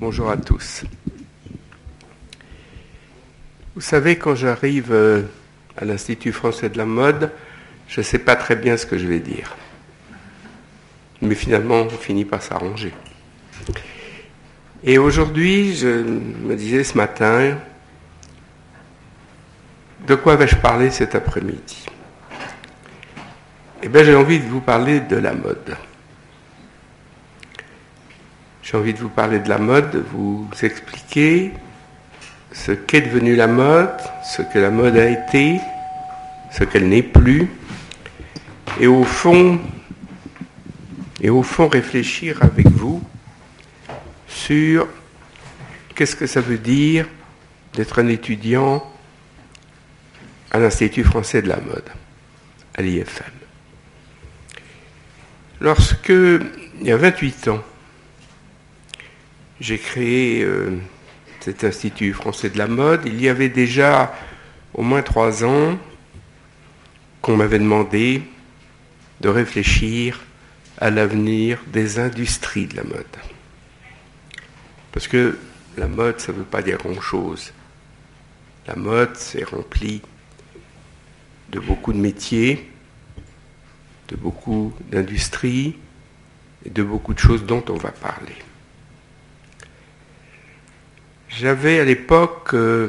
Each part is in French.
Bonjour à tous. Vous savez, quand j'arrive euh, à l'Institut français de la mode, je ne sais pas très bien ce que je vais dire. Mais finalement, on finit par s'arranger. Et aujourd'hui, je me disais ce matin, de quoi vais-je parler cet après-midi? Eh bien, j'ai envie de vous parler de la mode. J'ai envie de vous parler de la mode, de vous expliquer ce qu'est devenu la mode, ce que la mode a été, ce qu'elle n'est plus, et au fond, et au fond réfléchir avec vous sur qu'est-ce que ça veut dire d'être un étudiant à l'Institut français de la mode, à l'IFM. Lorsque, il y a 28 ans, j'ai créé euh, cet Institut français de la mode. Il y avait déjà au moins trois ans qu'on m'avait demandé de réfléchir à l'avenir des industries de la mode. Parce que la mode, ça ne veut pas dire grand-chose. La mode, c'est rempli de beaucoup de métiers, de beaucoup d'industries et de beaucoup de choses dont on va parler. J'avais à l'époque euh,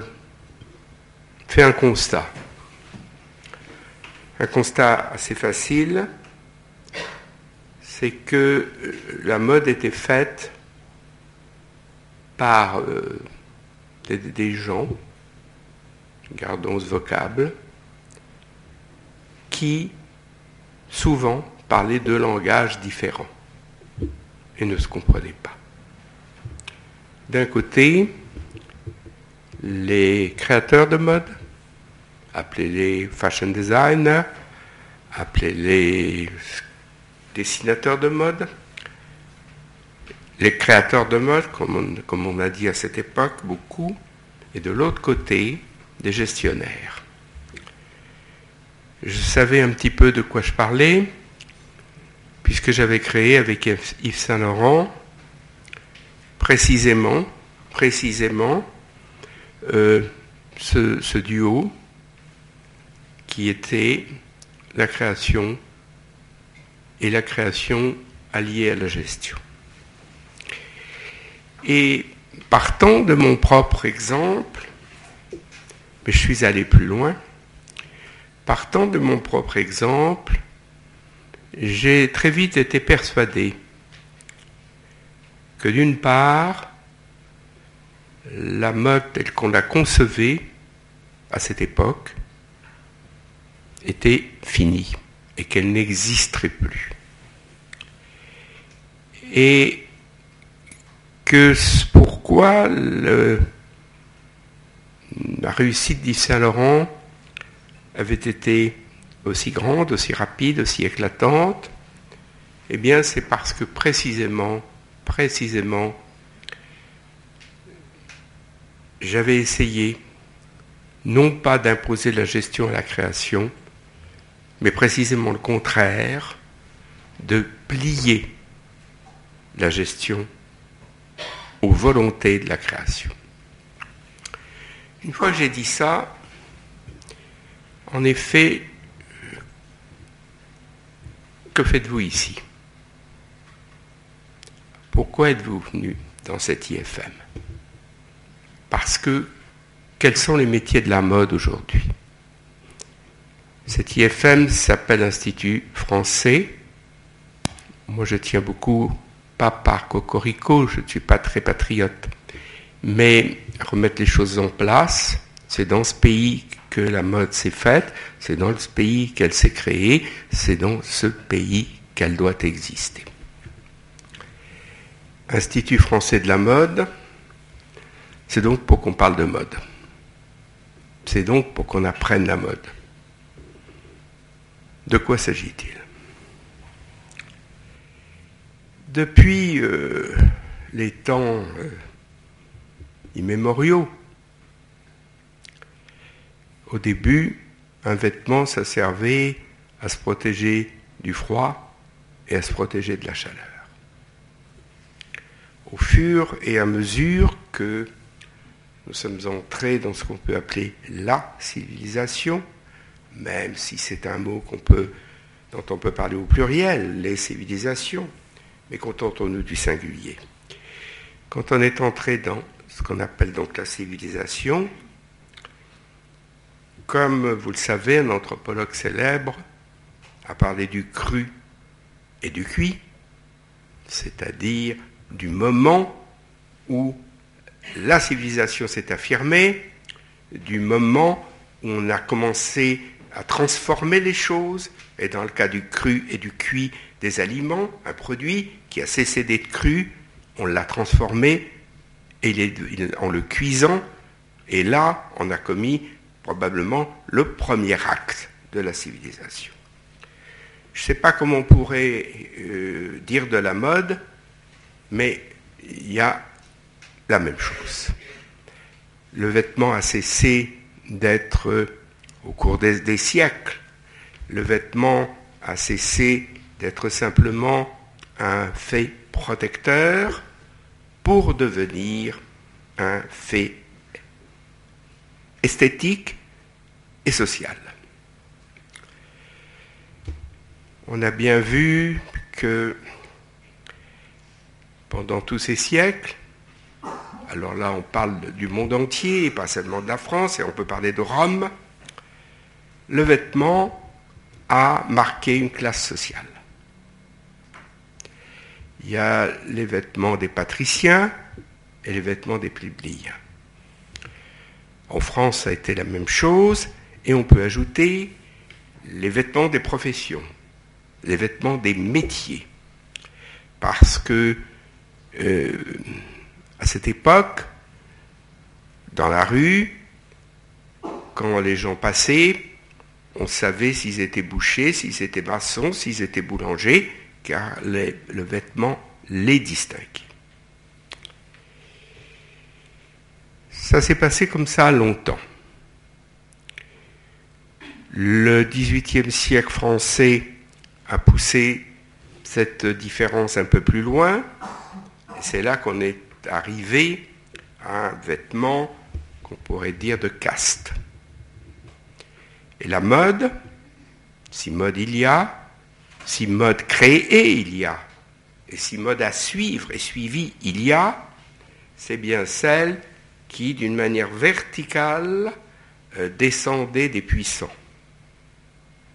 fait un constat. Un constat assez facile, c'est que euh, la mode était faite par euh, des, gens, gardons ce vocable, qui souvent parlaient deux langages différents et ne se comprenaient pas. D'un côté, les créateurs de mode, appelez-les fashion designers, appelez-les dessinateurs de mode, les créateurs de mode, comme on, comme on a dit à cette époque beaucoup, et de l'autre côté, des gestionnaires. Je savais un petit peu de quoi je parlais, puisque j'avais créé avec Yves Saint-Laurent, précisément, précisément, euh, ce, duo qui était la création et la création alliée à la gestion. Et partant de mon propre exemple, mais je suis allé plus loin, partant de mon propre exemple, j'ai très vite été persuadé que d'une part, la mode telle qu'on la concevait à cette époque était finie et qu'elle n'existerait plus. Et que pourquoi la réussite d'Yves Saint-Laurent avait été aussi grande, aussi rapide, aussi éclatante, eh bien c'est parce que précisément, précisément, j'avais essayé non pas d'imposer la gestion à la création, mais précisément le contraire, de plier la gestion aux volontés de la création. Une fois que j'ai dit ça, en effet, que faites-vous ici? Pourquoi êtes-vous venu dans cette IFM parce que quels sont les métiers de la mode aujourd'hui? Cet IFM s'appelle Institut français. Moi, je tiens beaucoup, pas par cocorico, je ne suis pas très patriote, mais remettre les choses en place, c'est dans ce pays que la mode s'est faite, c'est dans ce pays qu'elle s'est créée, c'est dans ce pays qu'elle doit exister. Institut français de la mode, c'est donc pour qu'on parle de mode. C'est donc pour qu'on apprenne la mode. De quoi s'agit-il? Depuis euh, les temps euh, immémoriaux, au début, un vêtement, ça servait à se protéger du froid et à se protéger de la chaleur. au fur et à mesure que nous sommes entrés dans ce qu'on peut appeler la civilisation, même si c'est un mot dont on peut parler au pluriel, les civilisations, mais contentons-nous du singulier. Quand on est entré dans ce qu'on appelle donc la civilisation, comme vous le savez, un anthropologue célèbre a parlé du cru et du cuit, c'est-à-dire du moment où la civilisation s'est affirmée, du moment où on a commencé à transformer les choses, et dans le cas du cru et du cuit des aliments, un produit qui a cessé d'être cru, on l'a transformé en le cuisant, et là on a commis probablement le premier acte de la civilisation. Je ne sais pas comment on pourrait euh, dire de la mode, mais il y a la même chose. Le vêtement a cessé d'être, au cours des, siècles, le vêtement a cessé d'être simplement un fait protecteur pour devenir un fait esthétique et social. On a bien vu que pendant tous ces siècles, alors là on parle du monde entier, pas seulement de la France, et on peut parler de Rome, le vêtement a marqué une classe sociale. Il y a les vêtements des patriciens et les vêtements des plébéiens. En France, ça a été la même chose, et on peut ajouter les vêtements des professions, les vêtements des métiers. Parce que euh, à cette époque, dans la rue, quand les gens passaient, on savait s'ils étaient bouchers, s'ils étaient maçons, s'ils étaient boulangers, car le vêtement les distinguait. Ça s'est passé comme ça longtemps. Le XVIIIe siècle français a poussé cette différence un peu plus loin. C'est là qu'on est arrivé à un vêtement qu'on pourrait dire de caste. Et la mode, si mode il y a, si mode créé il y a, et si mode à suivre et suivi il y a, c'est bien celle qui, d'une manière verticale, euh, descendait des puissants,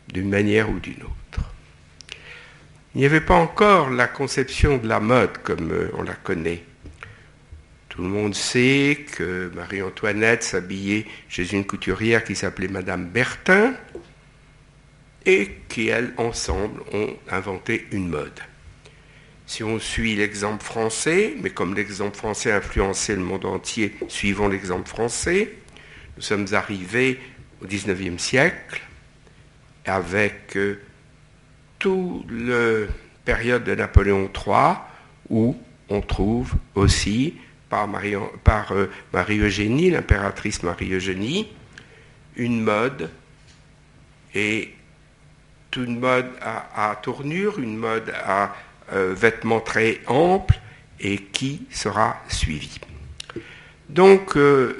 d'une manière ou d'une autre. Il n'y avait pas encore la conception de la mode comme euh, on la connaît. Tout le monde sait que Marie-Antoinette s'habillait chez une couturière qui s'appelait Madame Bertin et qui, elles, ensemble, ont inventé une mode. Si on suit l'exemple français, mais comme l'exemple français a influencé le monde entier, suivons l'exemple français, nous sommes arrivés au XIXe siècle avec euh, toute la période de Napoléon III, où on trouve aussi, par euh, Marie-Eugénie, l'impératrice Marie-Eugénie, une mode, et une mode à, tournure, une mode à euh, vêtements très amples, et qui sera suivie. Donc, euh,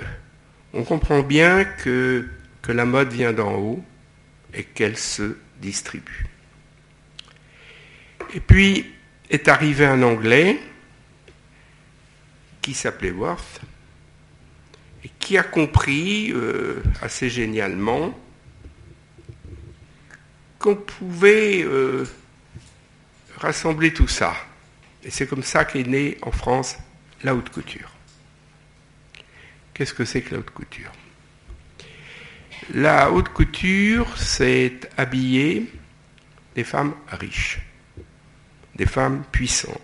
on comprend bien que, que la mode vient d'en haut et qu'elle se distribue. Et puis est arrivé un Anglais qui s'appelait Worth et qui a compris euh, assez génialement qu'on pouvait euh, rassembler tout ça. Et c'est comme ça qu'est née en France la haute couture. Qu'est-ce que c'est que la haute couture? La haute couture, c'est habiller des femmes riches des femmes puissantes.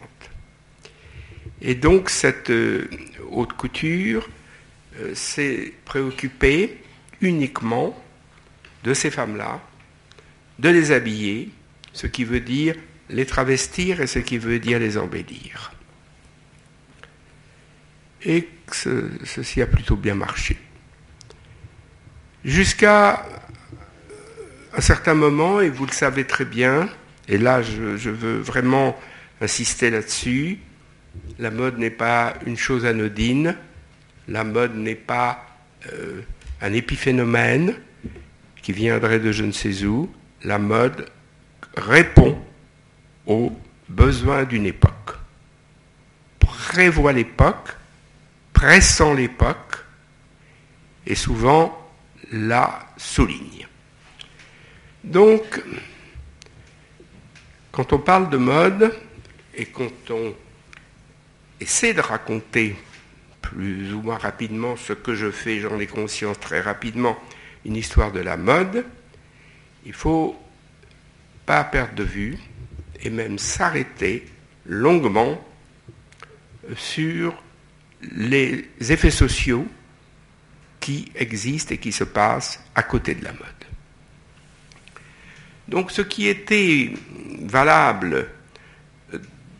Et donc cette euh, haute couture euh, s'est préoccupée uniquement de ces femmes-là, de les habiller, ce qui veut dire les travestir et ce qui veut dire les embellir. Et ceci a plutôt bien marché. Jusqu'à un certain moment, et vous le savez très bien, et là je, veux vraiment insister là-dessus, La mode n'est pas une chose anodine. La mode n'est pas euh, un épiphénomène qui viendrait de je ne sais où. La mode répond aux besoins d'une époque, prévoit l'époque, pressant l'époque, et souvent la souligne. Donc, quand on parle de mode et quand on essaie de raconter plus ou moins rapidement ce que je fais, j'en ai conscience très rapidement, une histoire de la mode, il faut pas perdre de vue et même s'arrêter longuement sur les effets sociaux qui existent et qui se passent à côté de la mode. Donc ce qui était valable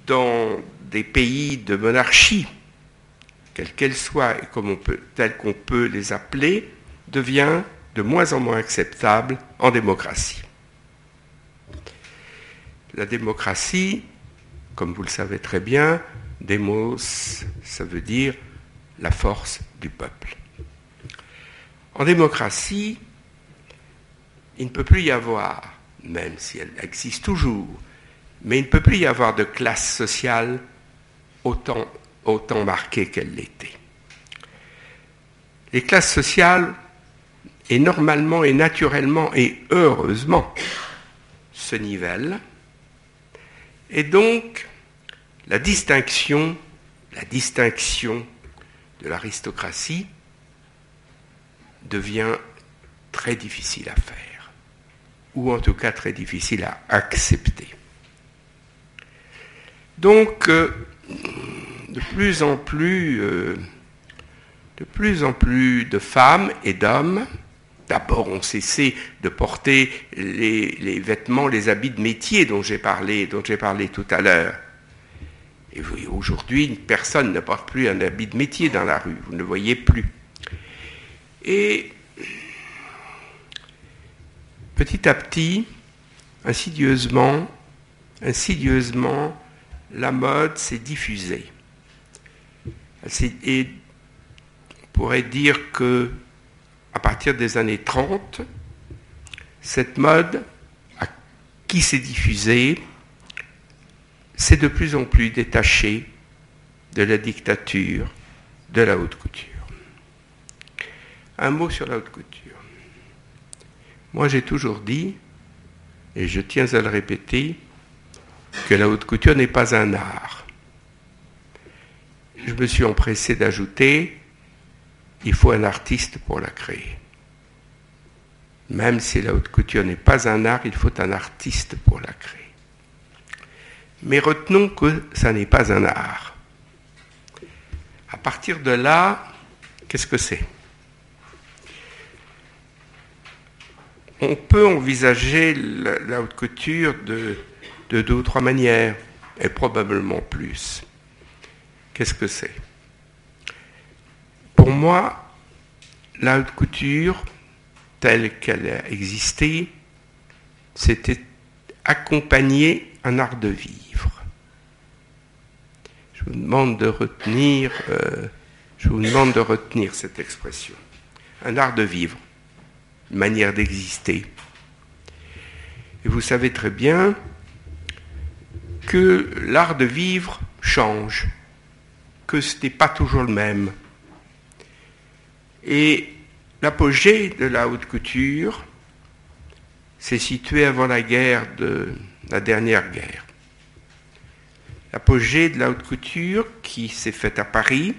dans des pays de monarchie, quelle qu'elle soit et comme on peut, qu'on peut les appeler, devient de moins en moins acceptable en démocratie. La démocratie, comme vous le savez très bien, démos, ça veut dire la force du peuple. En démocratie, il ne peut plus y avoir, même si elle existe toujours, mais il ne peut plus y avoir de classe sociale autant, autant marquée qu'elle l'était. Les classes sociales, et normalement et naturellement et heureusement, se nivellent et donc, la distinction, la distinction de l'aristocratie devient très difficile à faire, ou en tout cas très difficile à accepter. Donc, euh, de plus en plus, euh, de plus en plus de femmes et d'hommes d'abord ont cessé de porter les, vêtements, les habits de métier dont j'ai parlé, dont j'ai parlé tout à l'heure. Et aujourd'hui, personne ne porte plus un habit de métier dans la rue, vous ne le voyez plus. Et petit à petit, insidieusement, insidieusement, la mode s'est diffusée. Et on pourrait dire que à partir des années 30, cette mode qui s'est diffusée s'est de plus en plus détachée de la dictature de la haute couture. Un mot sur la haute couture. Moi j'ai toujours dit, et je tiens à le répéter, que la haute couture n'est pas un art. Je me suis empressé d'ajouter il faut un artiste pour la créer. Même si la haute couture n'est pas un art, il faut un artiste pour la créer. Mais retenons que ça n'est pas un art. À partir de là, qu'est-ce que c'est? On peut envisager la, haute couture de, de deux ou trois manières, et probablement plus. Qu'est-ce que c'est? Pour moi, la haute couture, telle qu'elle a existé, c'était accompagner un art de vivre. Je vous demande de retenir, euh, je vous demande de retenir cette expression. Un art de vivre, une manière d'exister. Et vous savez très bien que l'art de vivre change, que ce n'est pas toujours le même. Et l'apogée de la haute couture s'est situé avant la guerre de la dernière guerre. L'apogée de la haute couture qui s'est faite à Paris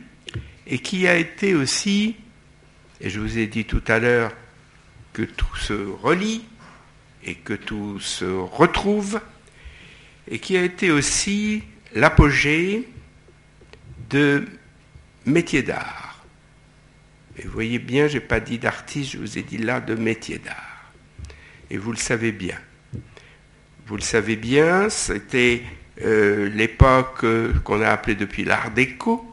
et qui a été aussi, et je vous ai dit tout à l'heure que tout se relie et que tout se retrouve, et qui a été aussi l'apogée de métiers d'art. Et vous voyez bien, je n'ai pas dit d'artiste, je vous ai dit là de métier d'art. Et vous le savez bien. Vous le savez bien, c'était euh, l'époque euh, qu'on a appelée depuis l'art déco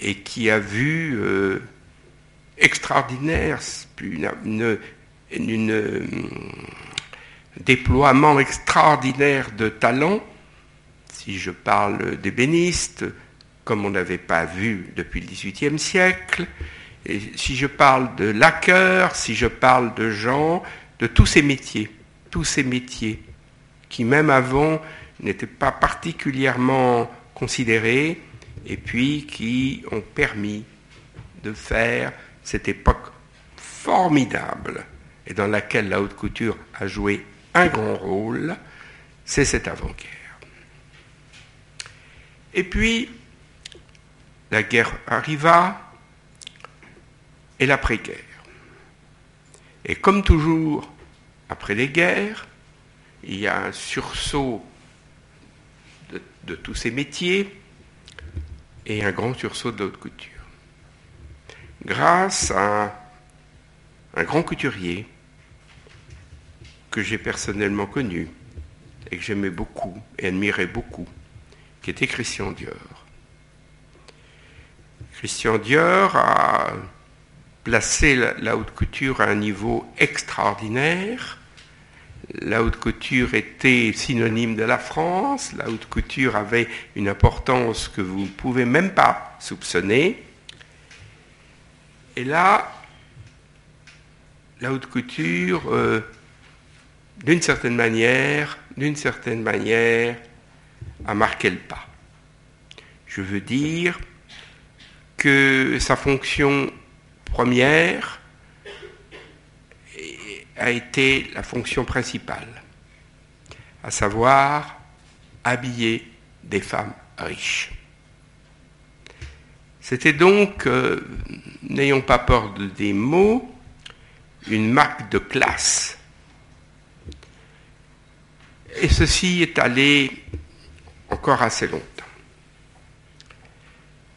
et qui a vu euh, extraordinaire, une, déploiement extraordinaire de talents. Si je parle d'ébénistes, comme on n'avait pas vu depuis le XVIIIe siècle. Si je parle de laqueur, si je parle de gens, de tous ces métiers, tous ces métiers qui même avant n'étaient pas particulièrement considérés et puis qui ont permis de faire cette époque formidable et dans laquelle la haute couture a joué un grand rôle, c'est cette avant-guerre. Et puis, la guerre arriva et l'après-guerre. Et comme toujours, après les guerres, il y a un sursaut de, tous ces métiers et un grand sursaut de haute couture. Grâce à un grand couturier que j'ai personnellement connu et que j'aimais beaucoup et admirais beaucoup, qui était Christian Dior. Christian Dior a placé la, haute couture à un niveau extraordinaire. La haute couture était synonyme de la France, la haute couture avait une importance que vous ne pouvez même pas soupçonner. Et là, la haute couture, euh, d'une certaine manière, d'une certaine manière, a marqué le pas. Je veux dire que sa fonction première a été la fonction principale, à savoir habiller des femmes riches. C'était donc, euh, n'ayons pas peur de des mots, une marque de classe. Et ceci est allé encore assez longtemps.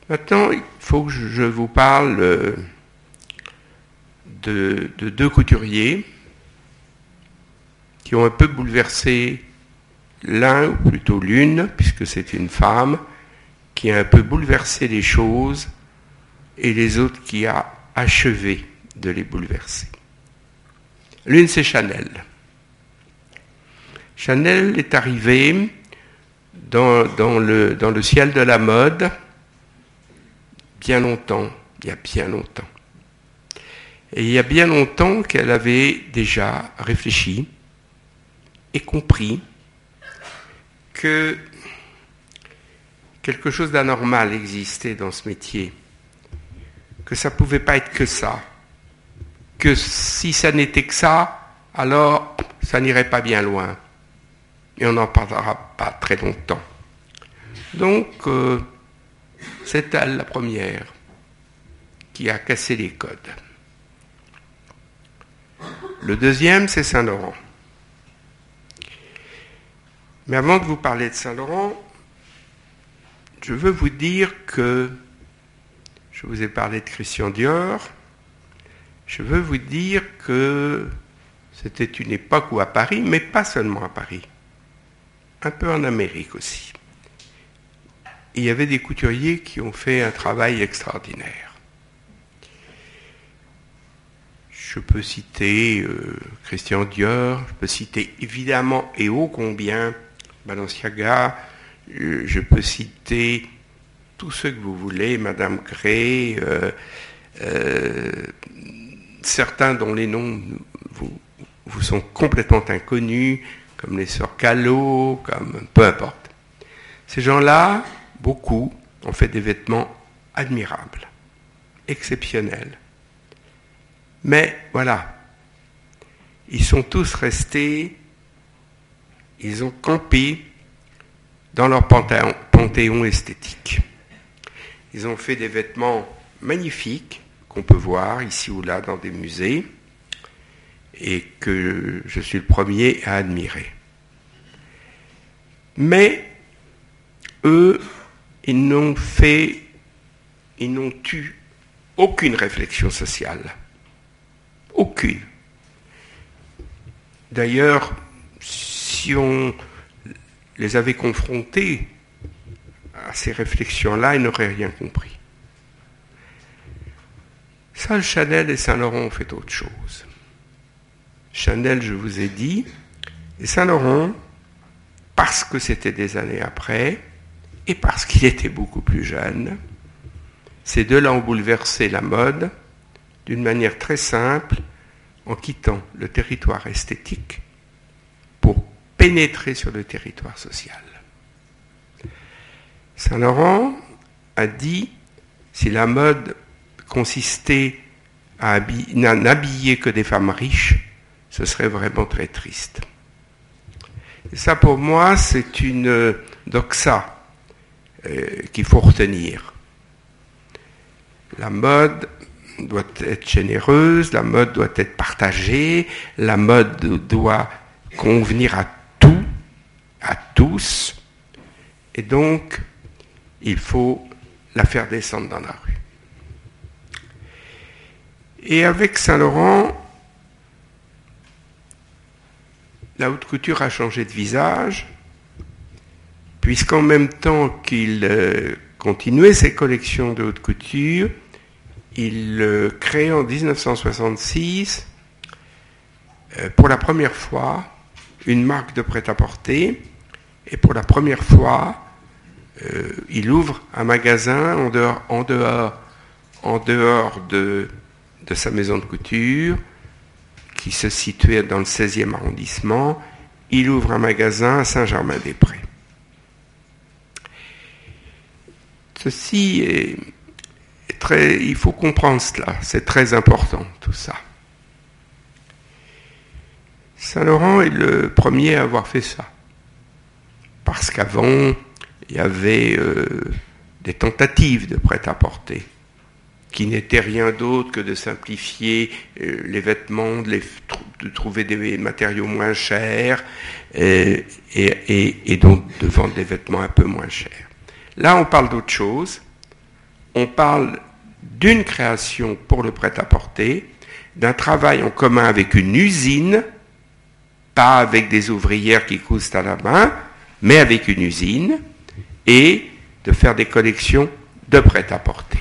Maintenant, il faut que je vous parle euh, de, deux couturiers qui ont un peu bouleversé l'un, ou plutôt l'une, puisque c'est une femme, qui a un peu bouleversé les choses, et les autres qui a achevé de les bouleverser. L'une, c'est Chanel. Chanel est arrivée dans, le, dans le ciel de la mode bien longtemps, il y a bien longtemps. Et il y a bien longtemps qu'elle avait déjà réfléchi et compris que quelque chose d'anormal existait dans ce métier, que ça ne pouvait pas être que ça, que si ça n'était que ça, alors ça n'irait pas bien loin. Et on n'en parlera pas très longtemps. Donc, euh, c'est elle la première qui a cassé les codes. Le deuxième, c'est Saint-Laurent. Mais avant de vous parler de Saint-Laurent, je veux vous dire que je vous ai parlé de Christian Dior. Je veux vous dire que c'était une époque où à Paris, mais pas seulement à Paris, un peu en Amérique aussi, il y avait des couturiers qui ont fait un travail extraordinaire. Je peux citer euh, Christian Dior, je peux citer évidemment et ô combien Balenciaga, euh, je peux citer tous ceux que vous voulez, Madame Gray, euh, certains dont les noms vous, vous sont complètement inconnus, comme les sœurs Callot, comme peu importe. Ces gens-là, beaucoup ont fait des vêtements admirables, exceptionnels. Mais voilà, ils sont tous restés, ils ont campé dans leur panthéon, panthéon esthétique. Ils ont fait des vêtements magnifiques qu'on peut voir ici ou là dans des musées et que je suis le premier à admirer. Mais eux, ils n'ont fait, ils n'ont eu aucune réflexion sociale. Aucune. D'ailleurs, si on les avait confrontés à ces réflexions-là, ils n'auraient rien compris. Saint Chanel et Saint-Laurent ont fait autre chose. Chanel, je vous ai dit, et Saint-Laurent, parce que c'était des années après, et parce qu'il était beaucoup plus jeune, ces deux-là ont bouleversé la mode d'une manière très simple en quittant le territoire esthétique pour pénétrer sur le territoire social. Saint-Laurent a dit, si la mode consistait à n'habiller que des femmes riches, ce serait vraiment très triste. Ça, pour moi, c'est une doxa euh, qu'il faut retenir. La mode doit être généreuse, la mode doit être partagée, la mode doit convenir à tout, à tous, et donc il faut la faire descendre dans la rue. Et avec Saint-Laurent, la haute couture a changé de visage, puisqu'en même temps qu'il euh, continuait ses collections de haute couture, il euh, crée en 1966, euh, pour la première fois, une marque de prêt-à-porter, et pour la première fois, il ouvre un magasin en dehors, de sa maison de couture, qui se situait dans le 16e arrondissement, il ouvre un magasin à Saint-Germain-des-Prés. Ceci est, très... Il faut comprendre cela, c'est très important tout ça. Saint-Laurent est le premier à avoir fait ça. Parce qu'avant, il y avait euh, des tentatives de prêt-à-porter qui n'était rien d'autre que de simplifier euh, les vêtements, de, trouver des matériaux moins chers euh, et, donc de vendre des vêtements un peu moins chers. Là, on parle d'autre chose. On parle d'une création pour le prêt-à-porter, d'un travail en commun avec une usine, pas avec des ouvrières qui cousent à la main, mais avec une usine, et de faire des collections de prêt-à-porter.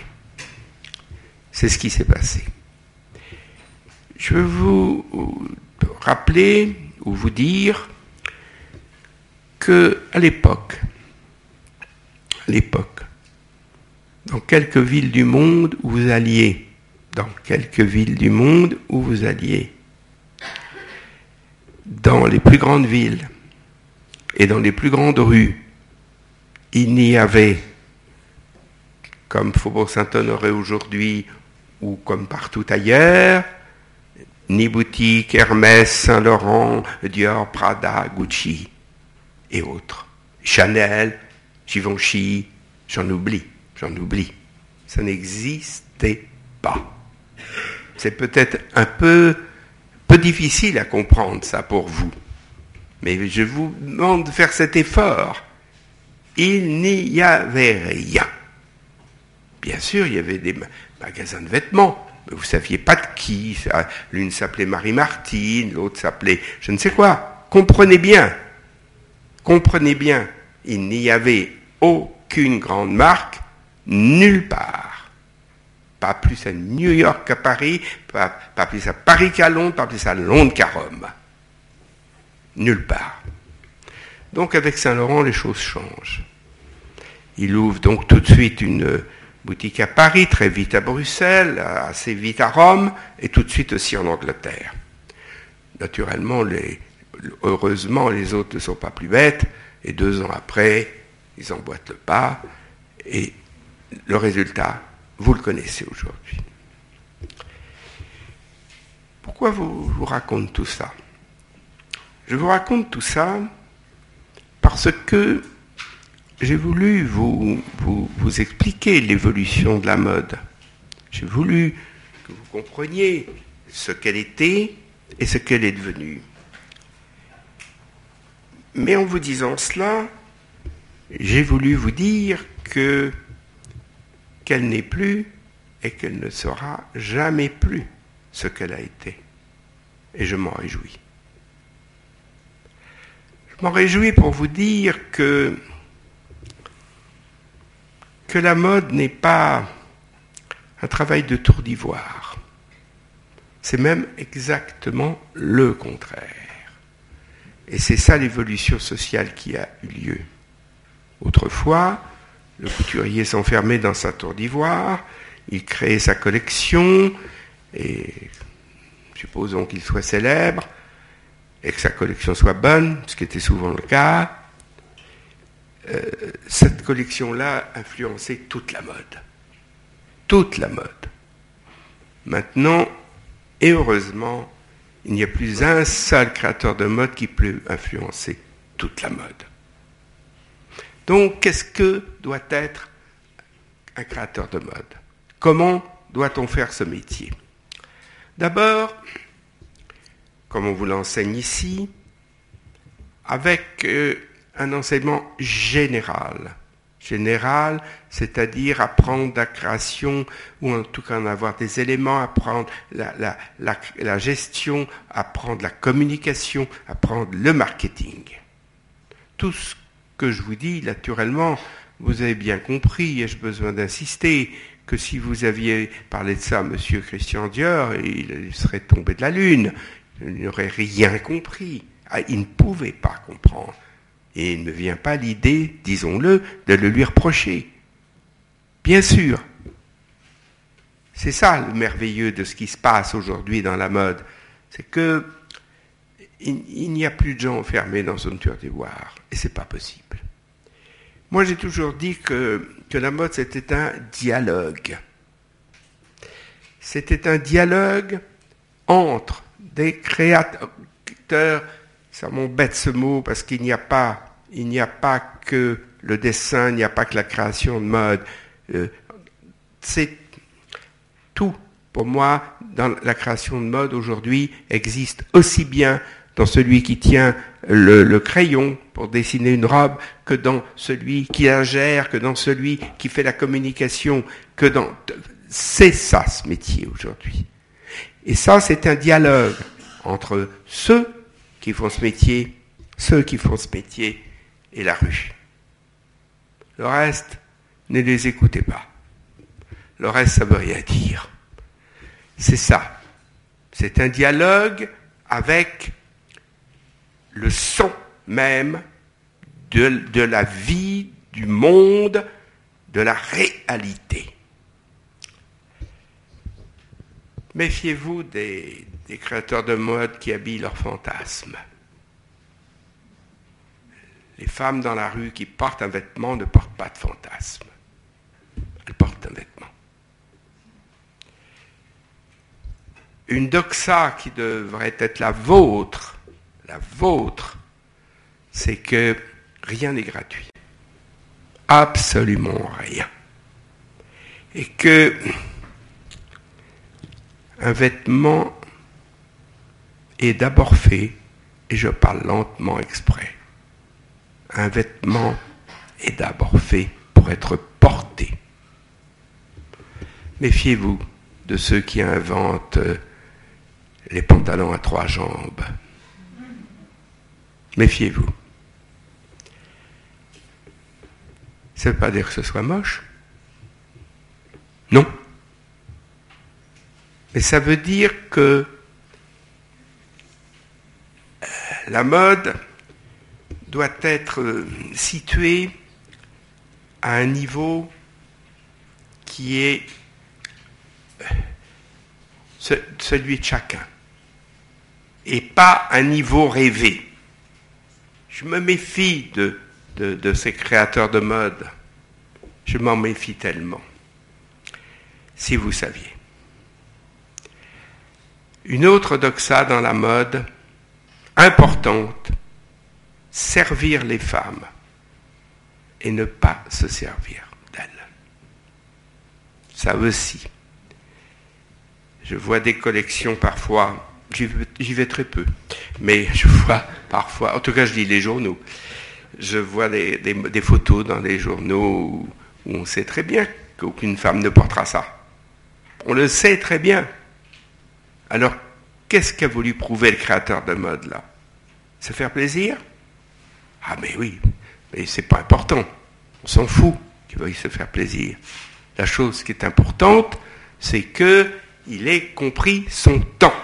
C'est ce qui s'est passé. Je veux vous rappeler ou vous dire que à l'époque, à l'époque, dans quelques villes du monde où vous alliez, dans quelques villes du monde où vous alliez, dans les plus grandes villes et dans les plus grandes rues, il n'y avait, comme Faubourg Saint-Honoré aujourd'hui, ou comme partout ailleurs, ni boutique Hermès, Saint-Laurent, Dior, Prada, Gucci et autres. Chanel, Givenchy, j'en oublie, j'en oublie. Ça n'existait pas. C'est peut-être un peu, peu difficile à comprendre ça pour vous. Mais je vous demande de faire cet effort. Il n'y avait rien. Bien sûr, il y avait des magasin de vêtements. Mais vous saviez pas de qui. L'une s'appelait Marie-Martine, l'autre s'appelait je ne sais quoi. Comprenez bien. Comprenez bien. Il n'y avait aucune grande marque nulle part. Pas plus à New York qu'à Paris, pas, pas, plus à Paris qu'à Londres, pas plus à Londres qu'à Rome. Nulle part. Donc avec Saint-Laurent, les choses changent. Il ouvre donc tout de suite une, boutique à Paris, très vite à Bruxelles, assez vite à Rome, et tout de suite aussi en Angleterre. Naturellement, heureusement, les autres ne sont pas plus bêtes, et deux ans après, ils emboîtent le pas, et le résultat, vous le connaissez aujourd'hui. Pourquoi vous, vous raconte tout ça? Je vous raconte tout ça parce que j'ai voulu vous, vous, expliquer l'évolution de la mode. J'ai voulu que vous compreniez ce qu'elle était et ce qu'elle est devenue. Mais en vous disant cela, j'ai voulu vous dire que qu'elle n'est plus et qu'elle ne sera jamais plus ce qu'elle a été. Et je m'en réjouis. Je m'en réjouis pour vous dire que que la mode n'est pas un travail de tour d'ivoire. C'est même exactement le contraire. Et c'est ça l'évolution sociale qui a eu lieu. Autrefois, Le couturier s'enfermait dans sa tour d'ivoire, il créait sa collection, et supposons qu'il soit célèbre, et que sa collection soit bonne, ce qui était souvent le cas, euh, cette collection-là influençait toute la mode. Toute la mode. Maintenant, et heureusement, il n'y a plus un seul créateur de mode qui peut influencer toute la mode. Donc, qu'est-ce que doit être un créateur de mode? Comment doit-on faire ce métier? D'abord, comme on vous l'enseigne ici, avec euh, un enseignement général. Général, c'est-à-dire apprendre la création, ou en tout cas en avoir des éléments, apprendre la, gestion, apprendre la communication, apprendre le marketing. Tout ce que je vous dis, naturellement, vous avez bien compris, ai-je besoin d'insister, que si vous aviez parlé de ça à M. Christian Dior, il serait tombé de la lune. Il n'aurait rien compris. Ah, il ne pouvait pas comprendre. Et il ne vient pas l'idée, disons-le, de le lui reprocher. Bien sûr. C'est ça le merveilleux de ce qui se passe aujourd'hui dans la mode. C'est que il, n'y a plus de gens enfermés dans une tour d'ivoire. Et c'est pas possible. Moi, j'ai toujours dit que, que la mode, c'était un dialogue. C'était un dialogue entre des créateurs, ça m'embête ce mot parce qu'il n'y a pas, il n'y a pas que le dessin, il n'y a pas que la création de mode. Euh, c'est tout. Pour moi, dans la création de mode aujourd'hui, existe aussi bien dans celui qui tient le, crayon pour dessiner une robe que dans celui qui la gère, que dans celui qui fait la communication, que dans... C'est ça ce métier aujourd'hui. Et ça, c'est un dialogue entre ceux qui font ce métier, ceux qui font ce métier et la rue. Le reste, ne les écoutez pas. Le reste, ça veut rien dire. C'est ça. C'est un dialogue avec le son même de, de la vie, du monde, de la réalité. Méfiez-vous des, des, créateurs de mode qui habillent leurs fantasmes. Les femmes dans la rue qui portent un vêtement ne portent pas de fantasme. Elles portent un vêtement. Une doxa qui devrait être la vôtre la vôtre, c'est que rien n'est gratuit. Absolument rien. Et que un vêtement est d'abord fait, et je parle lentement exprès, un vêtement est d'abord fait pour être porté. Méfiez-vous de ceux qui inventent les pantalons à trois jambes. Méfiez-vous. Ça ne veut pas dire que ce soit moche. Non. Mais ça veut dire que euh, la mode doit être euh, située à un niveau qui est euh, celui de chacun et pas un niveau rêvé. Je me méfie de, de, ces créateurs de mode. Je m'en méfie tellement. Si vous saviez. Une autre doxa dans la mode, importante, servir les femmes et ne pas se servir d'elles. Ça aussi. Je vois des collections parfois J'y vais très peu. Mais je vois parfois, en tout cas je lis les journaux, je vois des, photos dans les journaux où, on sait très bien qu'aucune femme ne portera ça. On le sait très bien. Alors, qu'est-ce qu'a voulu prouver le créateur de mode là? Se faire plaisir? Ah mais oui, mais c'est pas important. On s'en fout qu'il veuille se faire plaisir. La chose qui est importante, c'est que il ait compris son temps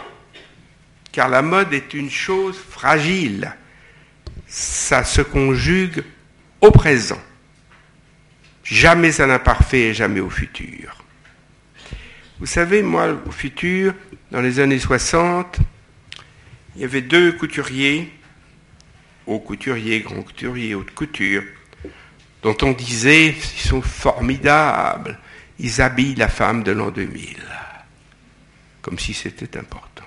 car la mode est une chose fragile. Ça se conjugue au présent. jamais à l'imparfait et jamais au futur. Vous savez, moi, au futur, dans les années 60, il y avait deux couturiers, hauts couturiers, grands couturiers, haute couture, dont on disait, ils sont formidables, ils habillent la femme de l'an 2000, comme si c'était important.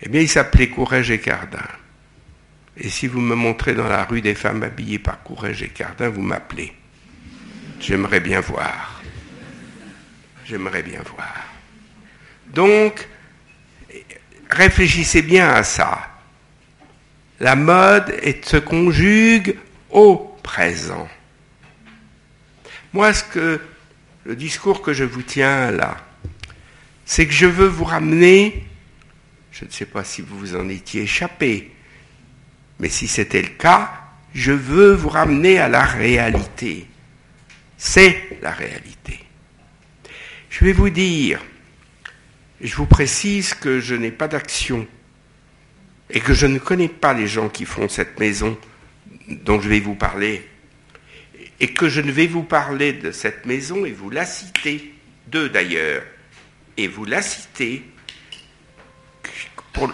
Eh bien, ils s'appelaient Courage et Cardin. Et si vous me montrez dans la rue des femmes habillées par Courage et Cardin, vous m'appelez. J'aimerais bien voir. J'aimerais bien voir. Donc, réfléchissez bien à ça. La mode se conjugue au présent. Moi, ce que le discours que je vous tiens là, c'est que je veux vous ramener, je ne sais pas si vous vous en étiez échappé, mais si c'était le cas, je veux vous ramener à la réalité. C'est la réalité. Je vais vous dire, je vous précise que je n'ai pas d'action et que je ne connais pas les gens qui font cette maison dont je vais vous parler et que je ne vais vous parler de cette maison et vous la citer, deux d'ailleurs, et vous la citer,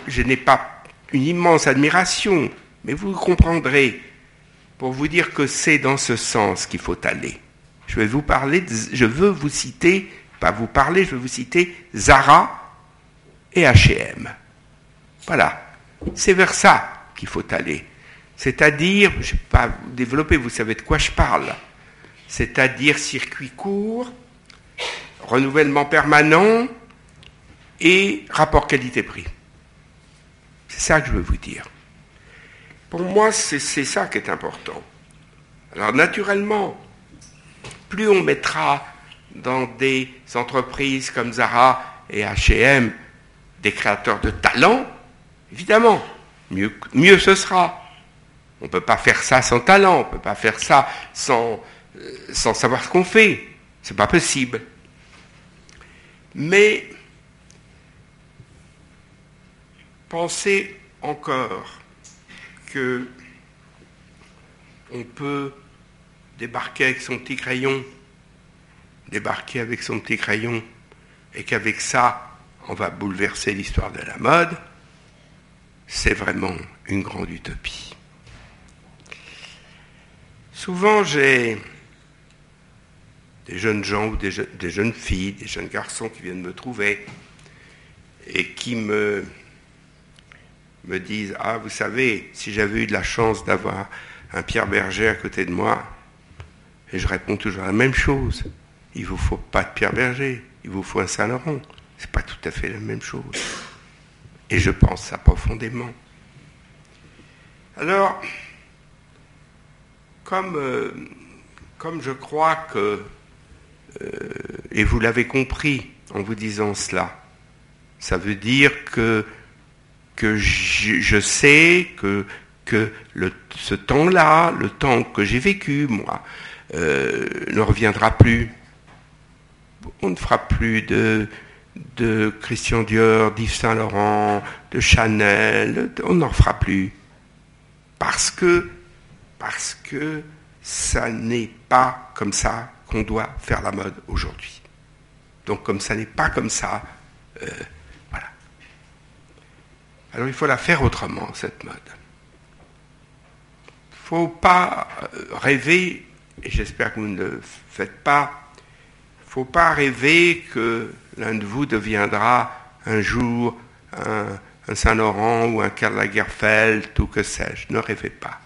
je n'ai pas une immense admiration, mais vous comprendrez, pour vous dire que c'est dans ce sens qu'il faut aller. Je vais vous parler, je veux vous citer, pas vous parler, je veux vous citer Zara et H&M. Voilà, c'est vers ça qu'il faut aller. C'est-à-dire, je ne vais pas vous développer, vous savez de quoi je parle. C'est-à-dire circuit court, renouvellement permanent et rapport qualité-prix. C'est ça que je veux vous dire. Pour moi, c'est ça qui est important. Alors naturellement, plus on mettra dans des entreprises comme Zara et HM des créateurs de talent, évidemment, mieux, mieux ce sera. On ne peut pas faire ça sans talent, on ne peut pas faire ça sans, euh, sans savoir ce qu'on fait. C'est pas possible. Mais pensez encore que on peut débarquer avec son petit crayon, débarquer avec son petit crayon, et qu'avec ça, on va bouleverser l'histoire de la mode, c'est vraiment une grande utopie. Souvent, j'ai des jeunes gens ou des, jeunes filles, des jeunes garçons qui viennent me trouver et qui me, me disent Ah, vous savez, si j'avais eu de la chance d'avoir un Pierre Berger à côté de moi, et je réponds toujours la même chose il vous faut pas de Pierre Berger, il vous faut un Saint-Laurent. Ce n'est pas tout à fait la même chose. Et je pense ça profondément. Alors, comme, euh, comme je crois que, euh, et vous l'avez compris en vous disant cela, ça veut dire que, que je, sais que, que ce temps-là, le temps que j'ai vécu, moi, euh, ne reviendra plus. On ne fera plus de, Christian Dior, d'Yves Saint Laurent, de Chanel, on n'en fera plus. Parce que parce que ça n'est pas comme ça qu'on doit faire la mode aujourd'hui. Donc comme ça n'est pas comme ça, euh, voilà. Alors il faut la faire autrement, cette mode. Il ne faut pas euh, rêver, et j'espère que vous ne le faites pas, faut pas rêver que l'un de vous deviendra un jour un, Saint-Laurent ou un Karl Lagerfeld ou que sais-je. Ne rêvez pas.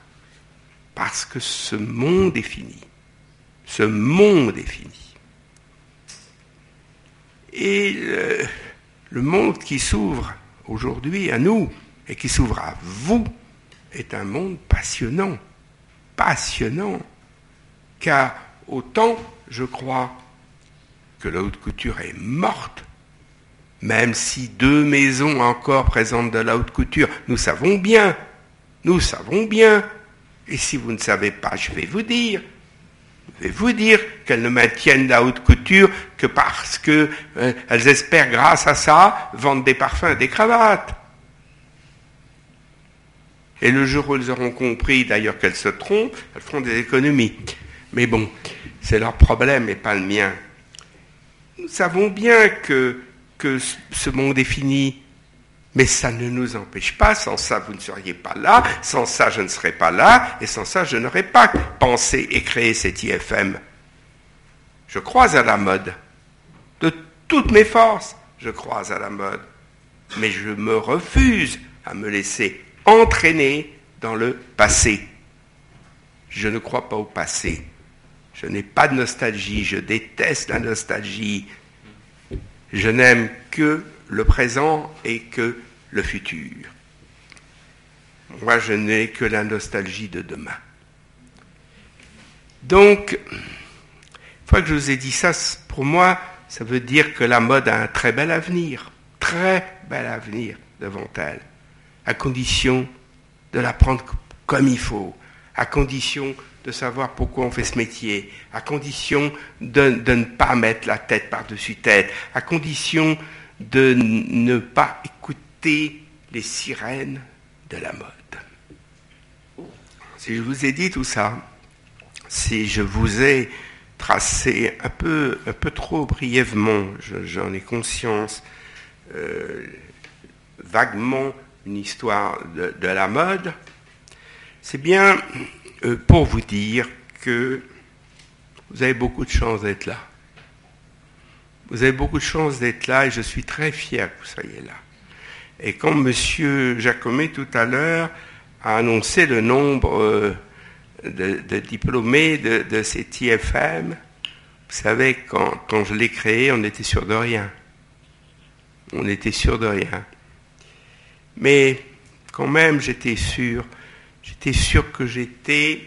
Parce que ce monde est fini. Ce monde est fini. Et le, monde qui s'ouvre aujourd'hui à nous et qui s'ouvre à vous est un monde passionnant. Passionnant. Car autant je crois que la haute couture est morte, même si deux maisons encore présentent de la haute couture, nous savons bien, nous savons bien et si vous ne savez pas, je vais vous dire. Je vais vous dire qu'elles ne maintiennent la haute couture que parce qu'elles euh, espèrent, grâce à ça, vendre des parfums et des cravates. Et le jour où elles auront compris, d'ailleurs qu'elles se trompent, elles feront des économies. Mais bon, c'est leur problème et pas le mien. Nous savons bien que, que ce monde est fini, mais ça ne nous empêche pas, sans ça vous ne seriez pas là, sans ça je ne serais pas là, et sans ça je n'aurais pas pensé et créé cet IFM. Je crois à la mode. De toutes mes forces, je crois à la mode. Mais je me refuse à me laisser entraîner dans le passé. Je ne crois pas au passé. Je n'ai pas de nostalgie. Je déteste la nostalgie. Je n'aime que le présent et que le futur. Moi, je n'ai que la nostalgie de demain. Donc, une fois que je vous ai dit ça, pour moi, ça veut dire que la mode a un très bel avenir, très bel avenir devant elle, à condition de la prendre comme il faut, à condition de savoir pourquoi on fait ce métier, à condition de, ne pas mettre la tête par-dessus tête, à condition de ne pas écouter les sirènes de la mode. Si je vous ai dit tout ça, si je vous ai tracé un peu, un peu trop brièvement, j'en ai conscience, euh, vaguement une histoire de, la mode, c'est bien pour vous dire que vous avez beaucoup de chance d'être là. Vous avez beaucoup de chance d'être là et je suis très fier que vous soyez là. Et quand M. Jacomet tout à l'heure a annoncé le nombre euh, de, diplômés de, de, cet IFM, vous savez, quand, quand je l'ai créé, on était sûr de rien. On était sûr de rien. Mais quand même, j'étais sûr. J'étais sûr que j'étais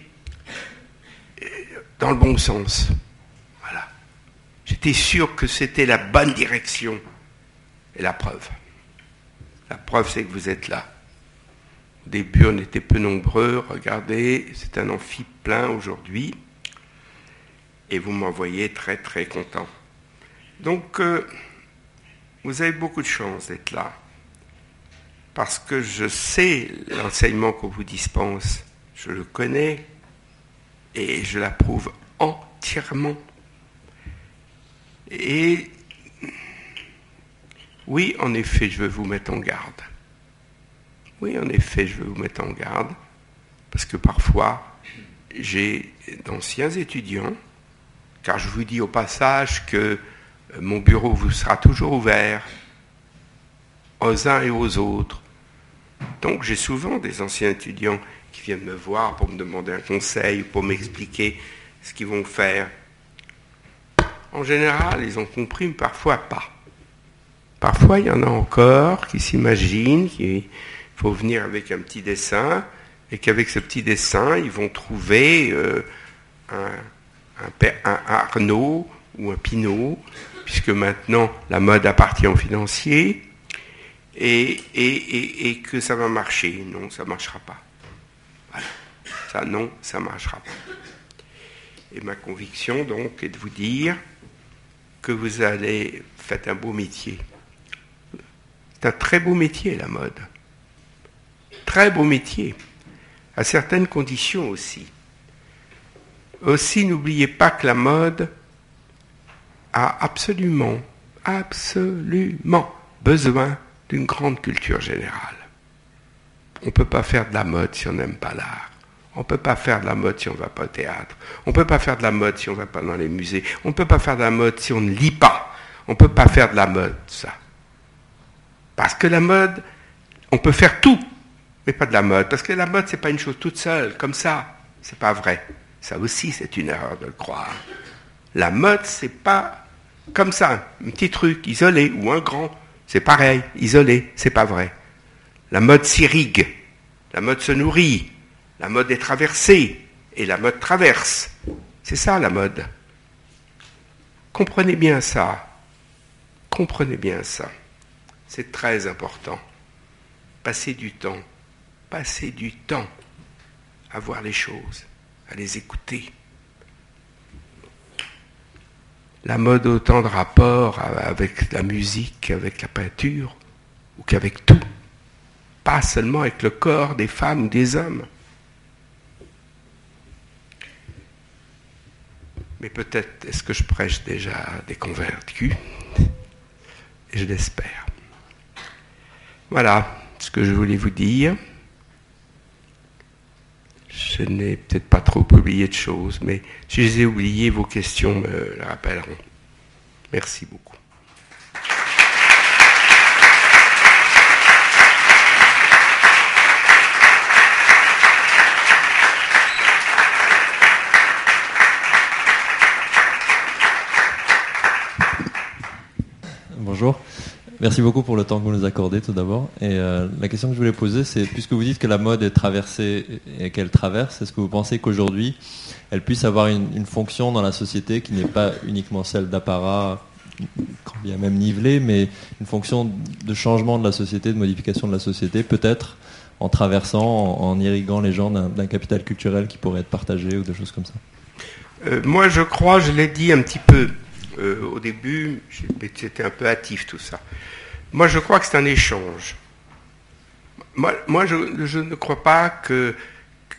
euh, dans le bon sens. Voilà. J'étais sûr que c'était la bonne direction. Et la preuve. La preuve, c'est que vous êtes là. Au début, on était peu nombreux. Regardez, c'est un amphi plein aujourd'hui. Et vous m'envoyez très très content. Donc, euh, vous avez beaucoup de chance d'être là. Parce que je sais l'enseignement qu'on vous dispense. Je le connais et je l'approuve entièrement. Et oui, en effet, je veux vous mettre en garde. Oui, en effet, je veux vous mettre en garde, parce que parfois, j'ai d'anciens étudiants, car je vous dis au passage que euh, mon bureau vous sera toujours ouvert aux uns et aux autres. Donc j'ai souvent des anciens étudiants qui viennent me voir pour me demander un conseil, pour m'expliquer ce qu'ils vont faire. En général, ils ont compris, mais parfois pas. Parfois, il y en a encore qui s'imaginent qu'il faut venir avec un petit dessin et qu'avec ce petit dessin, ils vont trouver euh, un, Arnaud ou un Pinot, puisque maintenant la mode appartient aux financiers, et, que ça va marcher. Non, ça ne marchera pas. Voilà. Ça, non, ça ne marchera pas. Et ma conviction, donc, est de vous dire que vous allez faire un beau métier. C'est un très beau métier, la mode. Très beau métier, à certaines conditions aussi. Aussi, n'oubliez pas que la mode a absolument, absolument besoin d'une grande culture générale. On ne peut pas faire de la mode si on n'aime pas l'art. On ne peut pas faire de la mode si on ne va pas au théâtre. On ne peut pas faire de la mode si on ne va pas dans les musées. On ne peut pas faire de la mode si on ne lit pas. On ne peut pas faire de la mode, ça. Parce que la mode, on peut faire tout, mais pas de la mode. Parce que la mode, c'est pas une chose toute seule, comme ça. C'est pas vrai. Ça aussi, c'est une erreur de le croire. La mode, c'est pas comme ça, un petit truc isolé ou un grand. C'est pareil, isolé, c'est pas vrai. La mode s'irrigue, la mode se nourrit, la mode est traversée, et la mode traverse. C'est ça la mode. Comprenez bien ça. Comprenez bien ça. C'est très important. Passer du temps, passer du temps à voir les choses, à les écouter. La mode autant de rapport avec la musique, avec la peinture, ou qu'avec tout. Pas seulement avec le corps des femmes ou des hommes. Mais peut-être est-ce que je prêche déjà des convaincus Et je l'espère. Voilà ce que je voulais vous dire. Je n'ai peut-être pas trop oublié de choses, mais si je les ai oubliées, vos questions me le rappelleront. Merci beaucoup. Bonjour. Merci beaucoup pour le temps que vous nous accordez tout d'abord. Et euh, la question que je voulais poser, c'est puisque vous dites que la mode est traversée et qu'elle traverse, est-ce que vous pensez qu'aujourd'hui, elle puisse avoir une, fonction dans la société qui n'est pas uniquement celle d'apparat, quand bien même nivelé, mais une fonction de changement de la société, de modification de la société, peut-être en traversant, en, irriguant les gens d'un capital culturel qui pourrait être partagé ou des choses comme ça? Euh, Moi, je crois, je l'ai dit un petit peu euh, au début, c'était un peu hâtif tout ça. Moi, je crois que c'est un échange. Moi, je, ne crois pas que,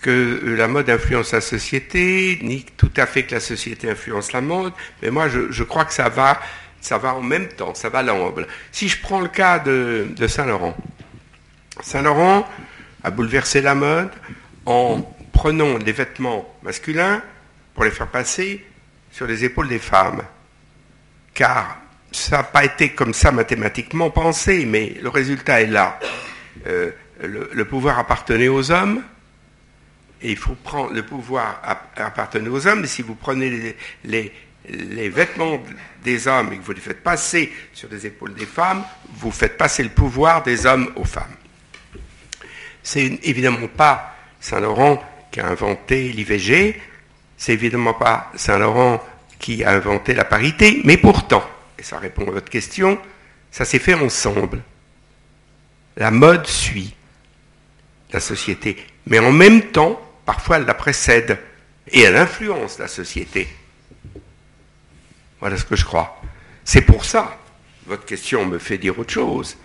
la mode influence la société, ni tout à fait que la société influence la mode, mais moi, je, crois que ça va, ça va en même temps, ça va l'amble. Si je prends le cas de, de Saint-Laurent, Saint-Laurent a bouleversé la mode en prenant des vêtements masculins pour les faire passer sur les épaules des femmes car ça n'a pas été comme ça mathématiquement pensé, mais le résultat est là. Euh, le, pouvoir appartenait aux hommes, et il faut prendre le pouvoir appartenait aux hommes, mais si vous prenez les, vêtements des hommes et que vous les faites passer sur les épaules des femmes, vous faites passer le pouvoir des hommes aux femmes. C'est évidemment pas Saint-Laurent qui a inventé l'IVG, c'est évidemment pas Saint-Laurent qui a inventé la parité, mais pourtant, et ça répond à votre question, ça s'est fait ensemble. La mode suit la société, mais en même temps, parfois elle la précède et elle influence la société. Voilà ce que je crois. C'est pour ça, votre question me fait dire autre chose,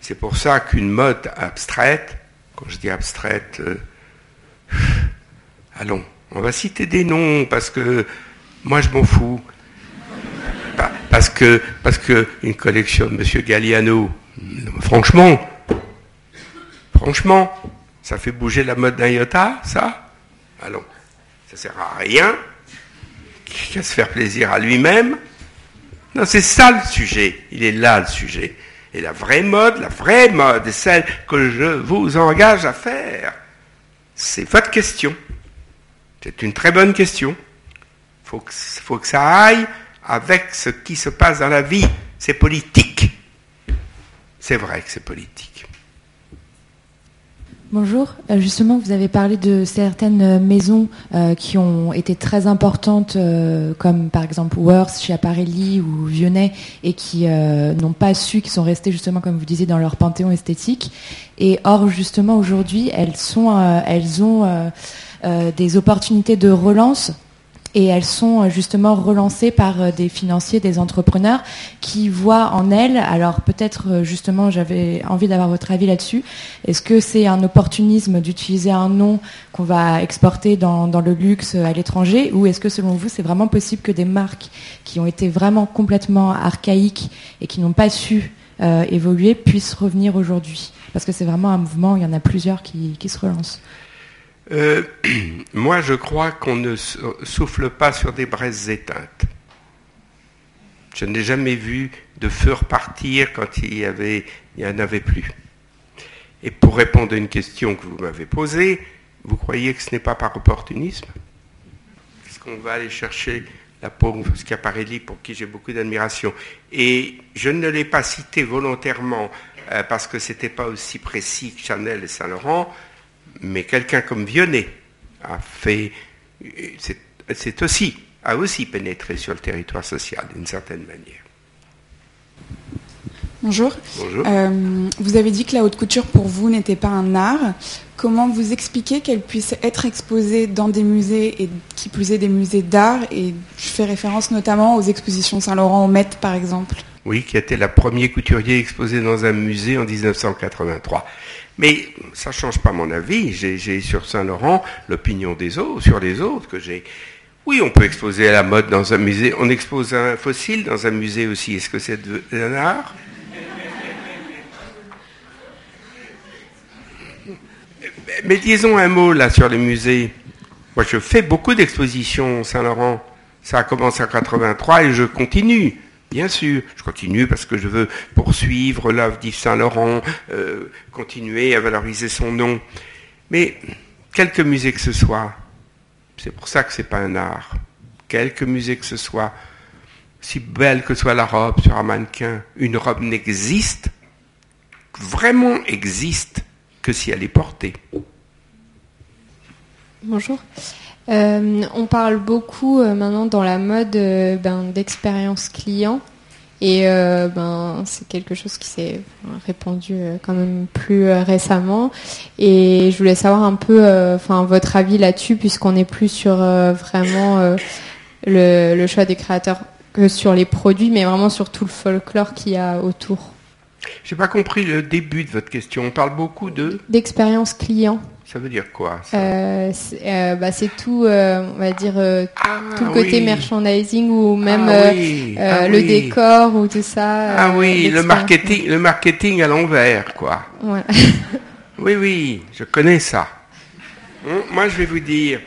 c'est pour ça qu'une mode abstraite, quand je dis abstraite, euh, allons, on va citer des noms parce que moi, je m'en fous. Parce que, parce que une collection de M. Galliano, franchement, franchement, ça fait bouger la mode d'un iota, ça? Allons, ça sert à rien qu'à se faire plaisir à lui-même. Non, c'est ça le sujet. Il est là le sujet. Et la vraie mode, la vraie mode, celle que je vous engage à faire. C'est votre question. C'est une très bonne question faut que, faut que ça aille avec ce qui se passe dans la vie. C'est politique. C'est vrai que c'est politique. Bonjour. Euh, justement, vous avez parlé de certaines maisons euh, qui ont été très importantes, euh, comme par exemple Worth, Schiaparelli ou Vionnet, et qui n'ont pas su, qui sont restées justement, comme vous disiez, dans leur panthéon esthétique. Et or, justement, aujourd'hui, elles sont, elles ont des opportunités de relance et elles sont euh, justement relancées par euh, des financiers, des entrepreneurs qui voient en elles, alors peut-être euh, justement j'avais envie d'avoir votre avis là-dessus, est-ce que c'est un opportunisme d'utiliser un nom qu'on va exporter dans, le luxe à l'étranger ou est-ce que selon vous c'est vraiment possible que des marques qui ont été vraiment complètement archaïques et qui n'ont pas su évoluer puissent revenir aujourd'hui? Parce que c'est vraiment un mouvement, il y en a plusieurs qui se relancent. Euh, moi, je crois qu'on ne souffle pas sur des braises éteintes. Je n'ai jamais vu de feu repartir quand il y, en avait plus. Et pour répondre à une question que vous m'avez posée, vous croyez que ce n'est pas par opportunisme? Est-ce qu'on va aller chercher la pauvre Schiaparelli pour qui j'ai beaucoup d'admiration? Et je ne l'ai pas cité volontairement euh, parce que ce n'était pas aussi précis que Chanel et Saint-Laurent, mais quelqu'un comme Vionnet a fait, c'est aussi, a aussi pénétré sur le territoire social d'une certaine manière. Bonjour. Bonjour. Euh, vous avez dit que la haute couture pour vous n'était pas un art. Comment vous expliquez qu'elle puisse être exposée dans des musées et qui plus est des musées d'art? Et je fais référence notamment aux expositions Saint-Laurent au Met par exemple. Oui, qui était la première couturier exposée dans un musée en 1983. Mais ça ne change pas mon avis. J'ai sur Saint-Laurent l'opinion des autres, sur les autres, que j'ai Oui, on peut exposer à la mode dans un musée. On expose un fossile dans un musée aussi. Est-ce que c'est un art Mais disons un mot là sur les musées. Moi, je fais beaucoup d'expositions Saint-Laurent. Ça a commencé en 83 et je continue. Bien sûr, je continue parce que je veux poursuivre l'œuvre d'Yves Saint-Laurent, euh, continuer à valoriser son nom. Mais quelque musée que ce soit, c'est pour ça que c'est pas un art. Quelque musée que ce soit, si belle que soit la robe sur un mannequin, une robe n'existe, vraiment existe, que si elle est portée. Bonjour. Euh, on parle beaucoup euh, maintenant dans la mode euh, ben, d'expérience client et ben, c'est quelque chose qui s'est répandu quand même plus récemment et je voulais savoir un peu enfin votre avis là-dessus puisqu'on n'est plus sur vraiment le, choix des créateurs que sur les produits mais vraiment sur tout le folklore qu'il y a autour. J'ai pas compris le début de votre question. On parle beaucoup de d'expérience client. Ça veut dire quoi euh, euh, bah, C'est tout, euh, on va dire, ah, tout le côté merchandising ou même ah ah le décor ou tout ça. Ah oui, le marketing, le marketing à l'envers, quoi. oui, oui, je connais ça. Hum, moi, je vais vous dire,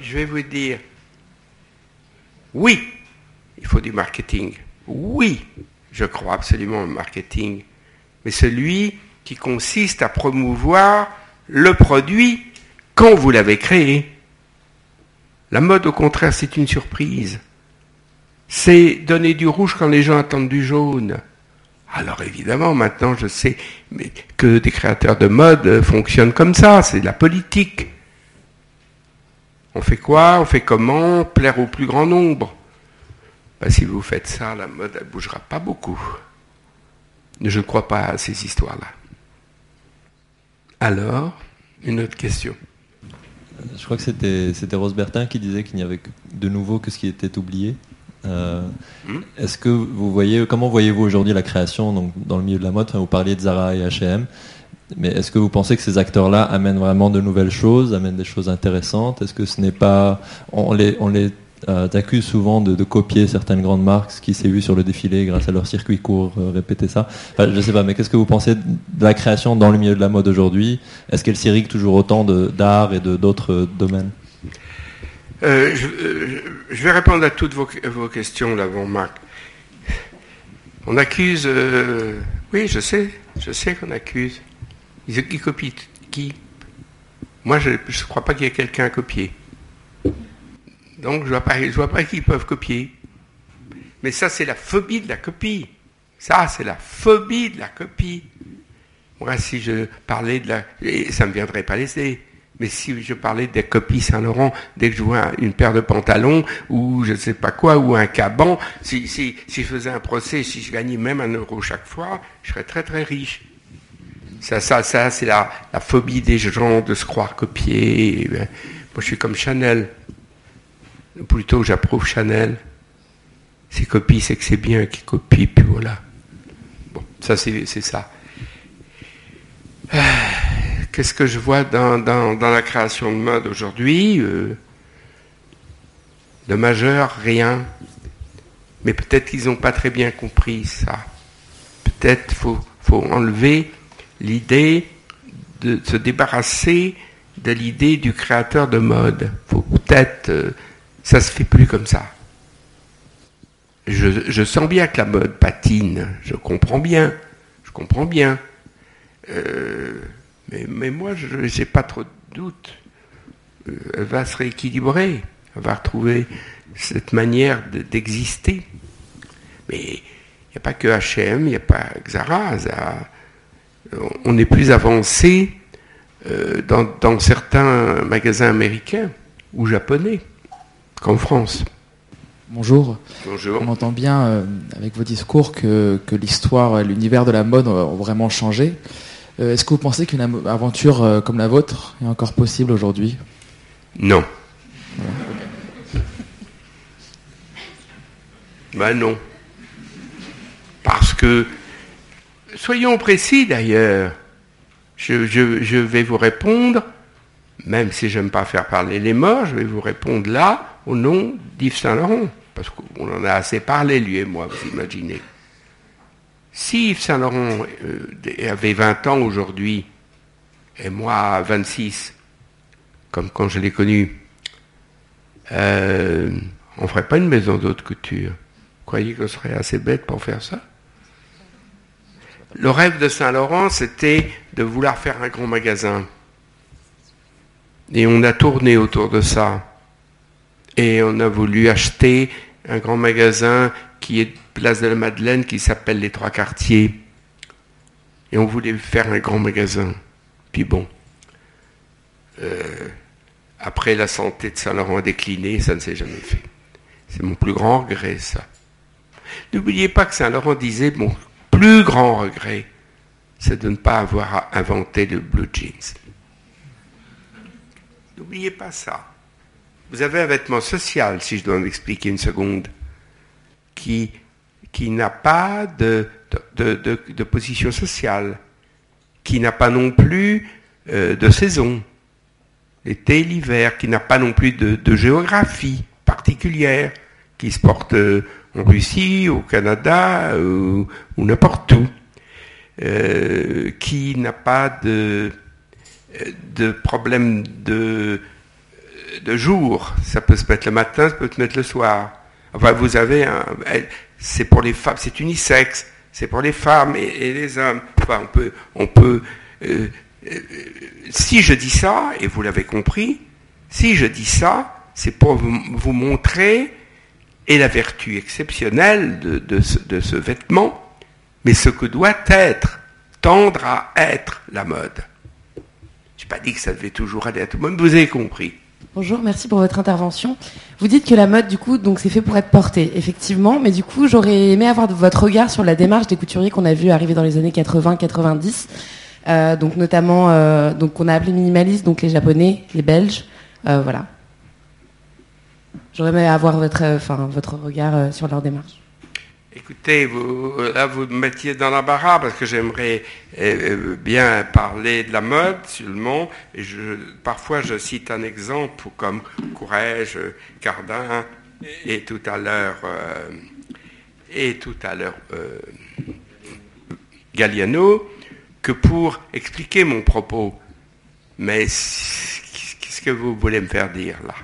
je vais vous dire, oui, il faut du marketing. Oui, je crois absolument au marketing. Mais celui qui consiste à promouvoir le produit quand vous l'avez créé. La mode, au contraire, c'est une surprise. C'est donner du rouge quand les gens attendent du jaune. Alors évidemment, maintenant, je sais que des créateurs de mode fonctionnent comme ça, c'est de la politique. On fait quoi? On fait comment? Plaire au plus grand nombre. Ben, si vous faites ça, la mode ne bougera pas beaucoup. Je ne crois pas à ces histoires-là. Alors, une autre question. Je crois que c'était Rose Bertin qui disait qu'il n'y avait de nouveau que ce qui était oublié. Euh, hmm? Est-ce que vous voyez, comment voyez-vous aujourd'hui la création donc, dans le milieu de la mode? Vous parliez de Zara et H&M, mais est-ce que vous pensez que ces acteurs-là amènent vraiment de nouvelles choses, amènent des choses intéressantes? Est-ce que ce n'est pas, on les, on les euh, t'accuse souvent de, copier certaines grandes marques, ce qui s'est vu sur le défilé grâce à leur circuit court, euh, répéter ça. Enfin, je sais pas, mais qu'est-ce que vous pensez de la création dans le milieu de la mode aujourd'hui? Est-ce qu'elle s'irrigue toujours autant d'art et d'autres domaines? Euh, je, vais répondre à toutes vos, questions là, bon, Marc. On accuse, oui, je sais, je sais qu'on accuse. Ils, qui copient qui? Moi, je ne crois pas qu'il y ait quelqu'un à copier. Donc je ne vois pas, qu'ils peuvent copier. Mais ça, c'est la phobie de la copie. Ça, c'est la phobie de la copie. Moi, si je parlais de la... ça ne me viendrait pas laisser. Mais si je parlais des copies Saint-Laurent, dès que je vois une paire de pantalons, ou je ne sais pas quoi, ou un caban, si, si, si je faisais un procès, si je gagnais même un euro chaque fois, je serais très très riche. Ça, ça, ça c'est la, la phobie des gens de se croire copiés. Moi, je suis comme Chanel plutôt j'approuve Chanel. Ses copies, c'est que c'est bien qu'il copie, puis voilà. Bon, ça c'est ça. Qu'est-ce que je vois dans, la création de mode aujourd'hui euh, De majeur, rien. Mais peut-être qu'ils n'ont pas très bien compris ça. Peut-être faut, faut enlever l'idée de se débarrasser de l'idée du créateur de mode. faut peut-être euh, ça se fait plus comme ça. Je, sens bien que la mode patine, je comprends bien, je comprends bien. Euh, mais, moi, je n'ai pas trop de doute. Euh, elle va se rééquilibrer, elle va retrouver cette manière d'exister. mais il n'y a pas que H&M, il n'y a pas que Zara. on est plus avancé euh, dans certains magasins américains ou japonais qu'en France. Bonjour. Bonjour. On entend bien euh, avec vos discours que, l'histoire et l'univers de la mode ont vraiment changé. Euh, est-ce que vous pensez qu'une aventure euh, comme la vôtre est encore possible aujourd'hui? Non. Ben non. Parce que, soyons précis d'ailleurs, je, je vais vous répondre, même si je n'aime pas faire parler les morts, je vais vous répondre là, au nom d'Yves Saint-Laurent, parce qu'on en a assez parlé, lui et moi, vous imaginez. Si Yves Saint-Laurent euh, avait 20 ans aujourd'hui, et moi 26, comme quand je l'ai connu, euh, on ne ferait pas une maison d'haute couture. Vous croyez qu'on serait assez bête pour faire ça? Le rêve de Saint-Laurent, c'était de vouloir faire un grand magasin. Et on a tourné autour de ça. Et on a voulu acheter un grand magasin qui est place de la Madeleine qui s'appelle les Trois Quartiers. Et on voulait faire un grand magasin. Puis bon, euh, après la santé de Saint-Laurent a décliné, ça ne s'est jamais fait. C'est mon plus grand regret, ça. N'oubliez pas que Saint-Laurent disait, mon plus grand regret, c'est de ne pas avoir inventé le blue jeans. N'oubliez pas ça. Vous avez un vêtement social, si je dois en expliquer une seconde, qui, qui n'a pas de, de, position sociale, qui n'a pas non plus euh, de saison, l'été, l'hiver, qui n'a pas non plus de, géographie particulière, qui se porte euh, en Russie, au Canada ou, n'importe où, euh, qui n'a pas de de problèmes de, de jour. Ça peut se mettre le matin, ça peut se mettre le soir. Enfin, vous avez un, c'est pour les femmes, c'est unisexe, c'est pour les femmes et, les hommes. Enfin, on peut, on peut. Euh, euh, si je dis ça, et vous l'avez compris, si je dis ça, c'est pour vous, montrer et la vertu exceptionnelle de, ce, de ce vêtement, mais ce que doit être, tendre à être la mode. Je n'ai pas dit que ça devait toujours aller à tout le monde, vous avez compris. Bonjour, merci pour votre intervention. Vous dites que la mode, du coup, donc c'est fait pour être porté, effectivement, mais du coup, j'aurais aimé avoir votre regard sur la démarche des couturiers qu'on a vu arriver dans les années 80-90, euh, donc notamment, euh, donc qu'on a appelé minimalistes, donc les Japonais, les Belges, euh, voilà. J'aurais aimé avoir votre, enfin, votre regard sur leur démarche. Écoutez, vous, là, vous me mettiez dans l'embarras parce que j'aimerais euh, bien parler de la mode seulement. Et je, parfois, je cite un exemple comme Courrèges, Cardin et tout à l'heure, euh, et tout à l'heure, euh, Galliano, que pour expliquer mon propos. Mais qu'est-ce que vous voulez me faire dire là?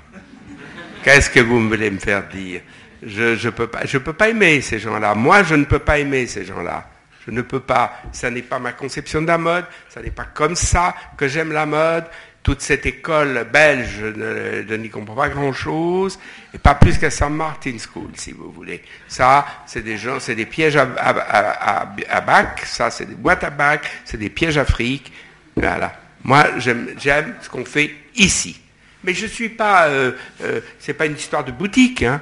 Qu'est-ce que vous voulez me faire dire? Je ne peux, pas, je peux pas aimer ces gens-là. Moi, je ne peux pas aimer ces gens-là. Je ne peux pas. Ça n'est pas ma conception de la mode. Ça n'est pas comme ça que j'aime la mode. Toute cette école belge, je n'y comprends pas grand-chose. Et pas plus qu'à St. Martin School, si vous voulez. Ça, c'est des gens, c'est des pièges à, bac. Ça, c'est des boîtes à bac. C'est des pièges fric. Voilà. Moi, j'aime ce qu'on fait ici. Mais je suis pas. Euh, euh, c'est pas une histoire de boutique. Hein.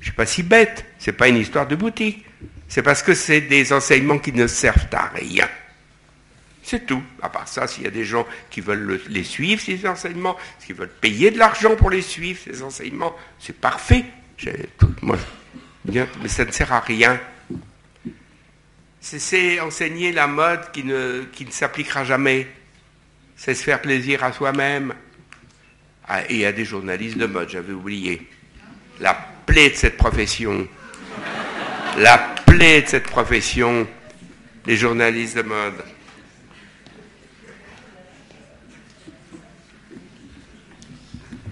Je suis pas si bête, ce n'est pas une histoire de boutique. C'est parce que c'est des enseignements qui ne servent à rien. C'est tout. À part ça, s'il y a des gens qui veulent les suivre, ces enseignements, qui veulent payer de l'argent pour les suivre, ces enseignements, c'est parfait. Moi, mais ça ne sert à rien. C'est enseigner la mode qui ne, qui ne s'appliquera jamais. C'est se faire plaisir à soi-même. Ah, et à des journalistes de mode, j'avais oublié. La plaie de cette profession, la plaie de cette profession, les journalistes de mode.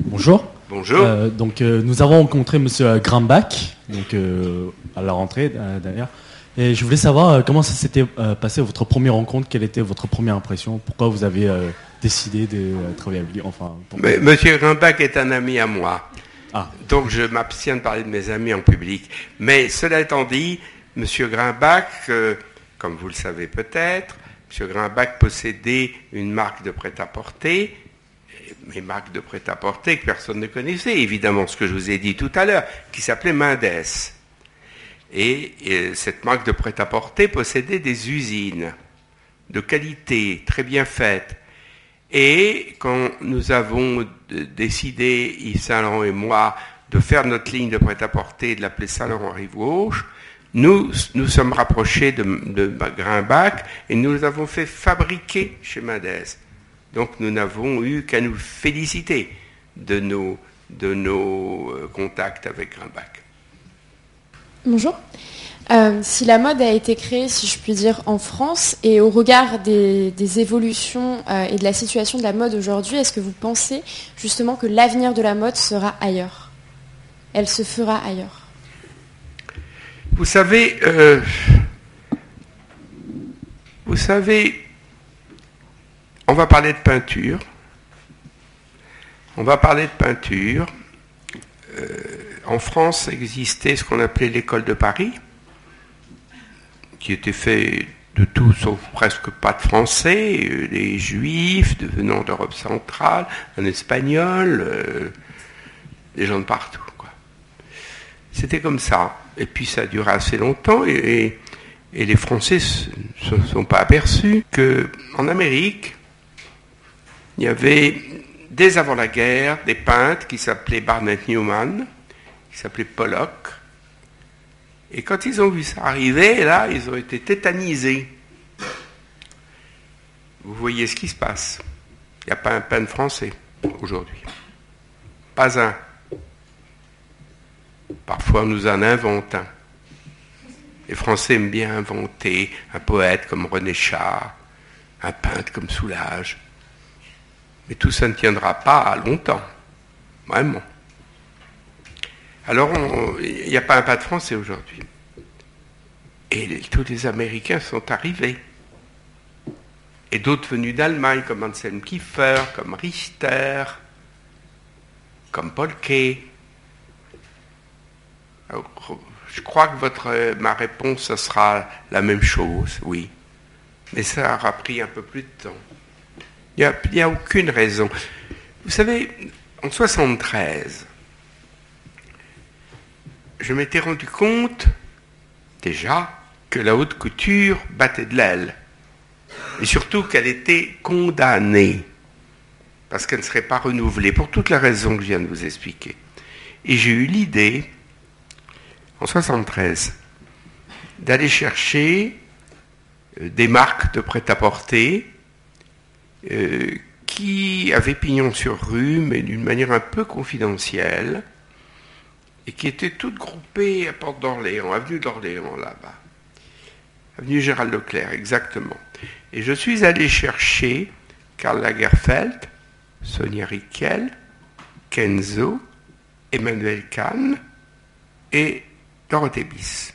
Bonjour. Bonjour. Euh, donc euh, nous avons rencontré Monsieur Grimbach, donc euh, à la rentrée d'ailleurs. Et je voulais savoir comment ça s'était passé votre première rencontre, quelle était votre première impression, pourquoi vous avez décidé de travailler avec lui? Enfin. Monsieur Grimbach est un ami à moi. Ah. Donc je m'abstiens de parler de mes amis en public. Mais cela étant dit, M. Grimbach, euh, comme vous le savez peut-être, M. Grimbach possédait une marque de prêt-à-porter, mes marques de prêt-à-porter que personne ne connaissait, évidemment, ce que je vous ai dit tout à l'heure, qui s'appelait Mendes. Et, et cette marque de prêt-à-porter possédait des usines de qualité, très bien faites, et quand nous avons décidé, Yves Saint-Laurent et moi, de faire notre ligne de prêt-à-porter de l'appeler Saint-Laurent Rive Gauche, nous nous sommes rapprochés de, de Grimbach et nous avons fait fabriquer chez Mendes. Donc nous n'avons eu qu'à nous féliciter de nos de nos euh, contacts avec Grimbach. Bonjour. Euh, si la mode a été créée, si je puis dire, en France, et au regard des, évolutions euh, et de la situation de la mode aujourd'hui, est-ce que vous pensez justement que l'avenir de la mode sera ailleurs? Elle se fera ailleurs Vous savez, vous savez, on va parler de peinture. On va parler de peinture. Euh, en France existait ce qu'on appelait l'école de Paris, qui était fait de tout sauf presque pas de français, euh, des juifs venant d'Europe centrale, un espagnol, euh, des gens de partout. C'était comme ça. Et puis ça a duré assez longtemps et, et les Français ne se sont pas aperçus qu'en Amérique, il y avait dès avant la guerre, des peintres qui s'appelaient Barnett Newman, qui s'appelaient Pollock. Et quand ils ont vu ça arriver, là, ils ont été tétanisés. Vous voyez ce qui se passe. Il n'y a pas un peintre français aujourd'hui. Pas un. Parfois, on nous en invente un. Les Français aiment bien inventer un poète comme René Char, un peintre comme Soulage, mais tout ça ne tiendra pas longtemps. Vraiment. Alors, il n'y a pas un pas de français aujourd'hui. Et tous les Américains sont arrivés. Et d'autres venus d'Allemagne, comme Anselm Kiefer, comme Richter, comme Paul Kay. je crois que votre, ma réponse, sera la même chose, oui. Mais ça aura pris un peu plus de temps. Il n'y a, aucune raison. Vous savez, en 73, je m'étais rendu compte déjà que la haute couture battait de l'aile. Et surtout qu'elle était condamnée. Parce qu'elle ne serait pas renouvelée, pour toutes les raisons que je viens de vous expliquer. Et j'ai eu l'idée, en 73, d'aller chercher euh, des marques de prêt-à-porter euh, qui avait pignon sur rue, mais d'une manière un peu confidentielle, et qui étaient toutes groupées à Porte d'Orléans, avenue d'Orléans là-bas. Avenue Gérald Leclerc, exactement. Et je suis allé chercher Karl Lagerfeld, Sonia Riquel, Kenzo, Emmanuel Kahn et Dorothée Biss.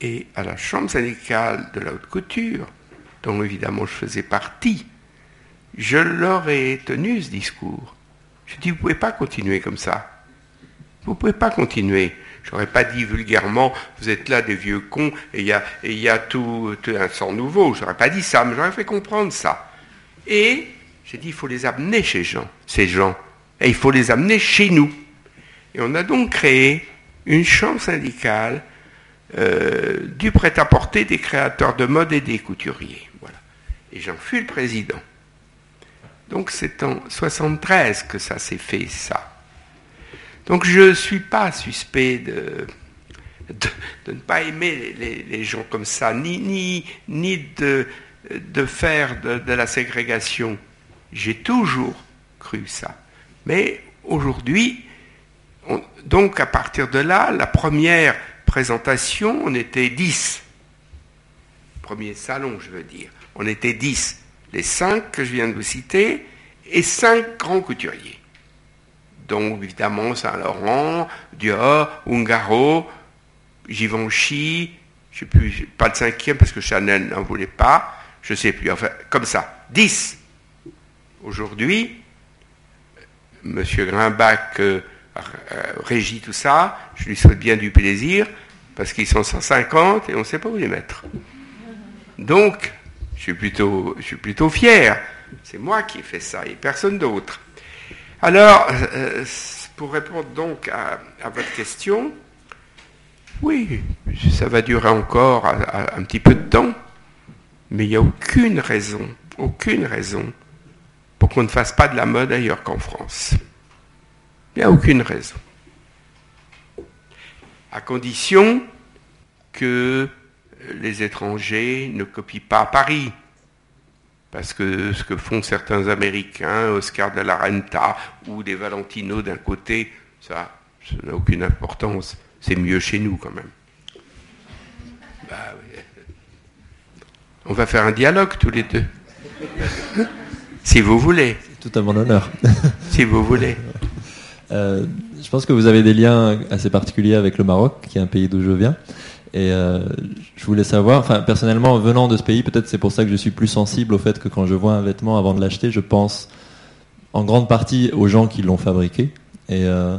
Et à la chambre syndicale de la haute couture, dont évidemment je faisais partie, je leur ai tenu ce discours. Je dis, vous ne pouvez pas continuer comme ça. Vous ne pouvez pas continuer. Je n'aurais pas dit vulgairement, vous êtes là des vieux cons et il y a, tout, un sang nouveau. Je n'aurais pas dit ça, mais j'aurais fait comprendre ça. Et j'ai dit, il faut les amener chez gens, ces gens. Et il faut les amener chez nous. Et on a donc créé une chambre syndicale euh, du prêt-à-porter des créateurs de mode et des couturiers. Voilà. Et j'en fus le président. Donc c'est en 73 que ça s'est fait, ça. Donc je ne suis pas suspect de, de, ne pas aimer les, gens comme ça, ni, ni, ni de, de faire de, de la ségrégation. J'ai toujours cru ça. Mais aujourd'hui, donc à partir de là, la première présentation, on était 10. Premier salon, je veux dire. On était 10 les cinq que je viens de vous citer, et cinq grands couturiers. Donc évidemment Saint-Laurent, Dior, Ungaro, Givenchy, je ne sais plus, pas le cinquième parce que Chanel n'en voulait pas, je ne sais plus, enfin comme ça, dix. Aujourd'hui, M. Grimbach euh, euh, régit tout ça, je lui souhaite bien du plaisir, parce qu'ils sont 150 et on ne sait pas où les mettre. Donc, je suis plutôt, je suis plutôt fier. C'est moi qui ai fait ça et personne d'autre. Alors, euh, pour répondre donc à, votre question, oui, ça va durer encore un petit peu de temps, mais il n'y a aucune raison, aucune raison pour qu'on ne fasse pas de la mode ailleurs qu'en France. Il n'y a aucune raison. À condition que les étrangers ne copient pas Paris. Parce que ce que font certains Américains, Oscar de la Renta ou des Valentino d'un côté, ça, ça n'a aucune importance. C'est mieux chez nous quand même. Bah, On va faire un dialogue tous les deux. si vous voulez. C'est tout à mon honneur. si vous voulez. Euh, je pense que vous avez des liens assez particuliers avec le Maroc, qui est un pays d'où je viens. Et euh, je voulais savoir, enfin personnellement, venant de ce pays, peut-être c'est pour ça que je suis plus sensible au fait que quand je vois un vêtement avant de l'acheter, je pense en grande partie aux gens qui l'ont fabriqué. Et euh,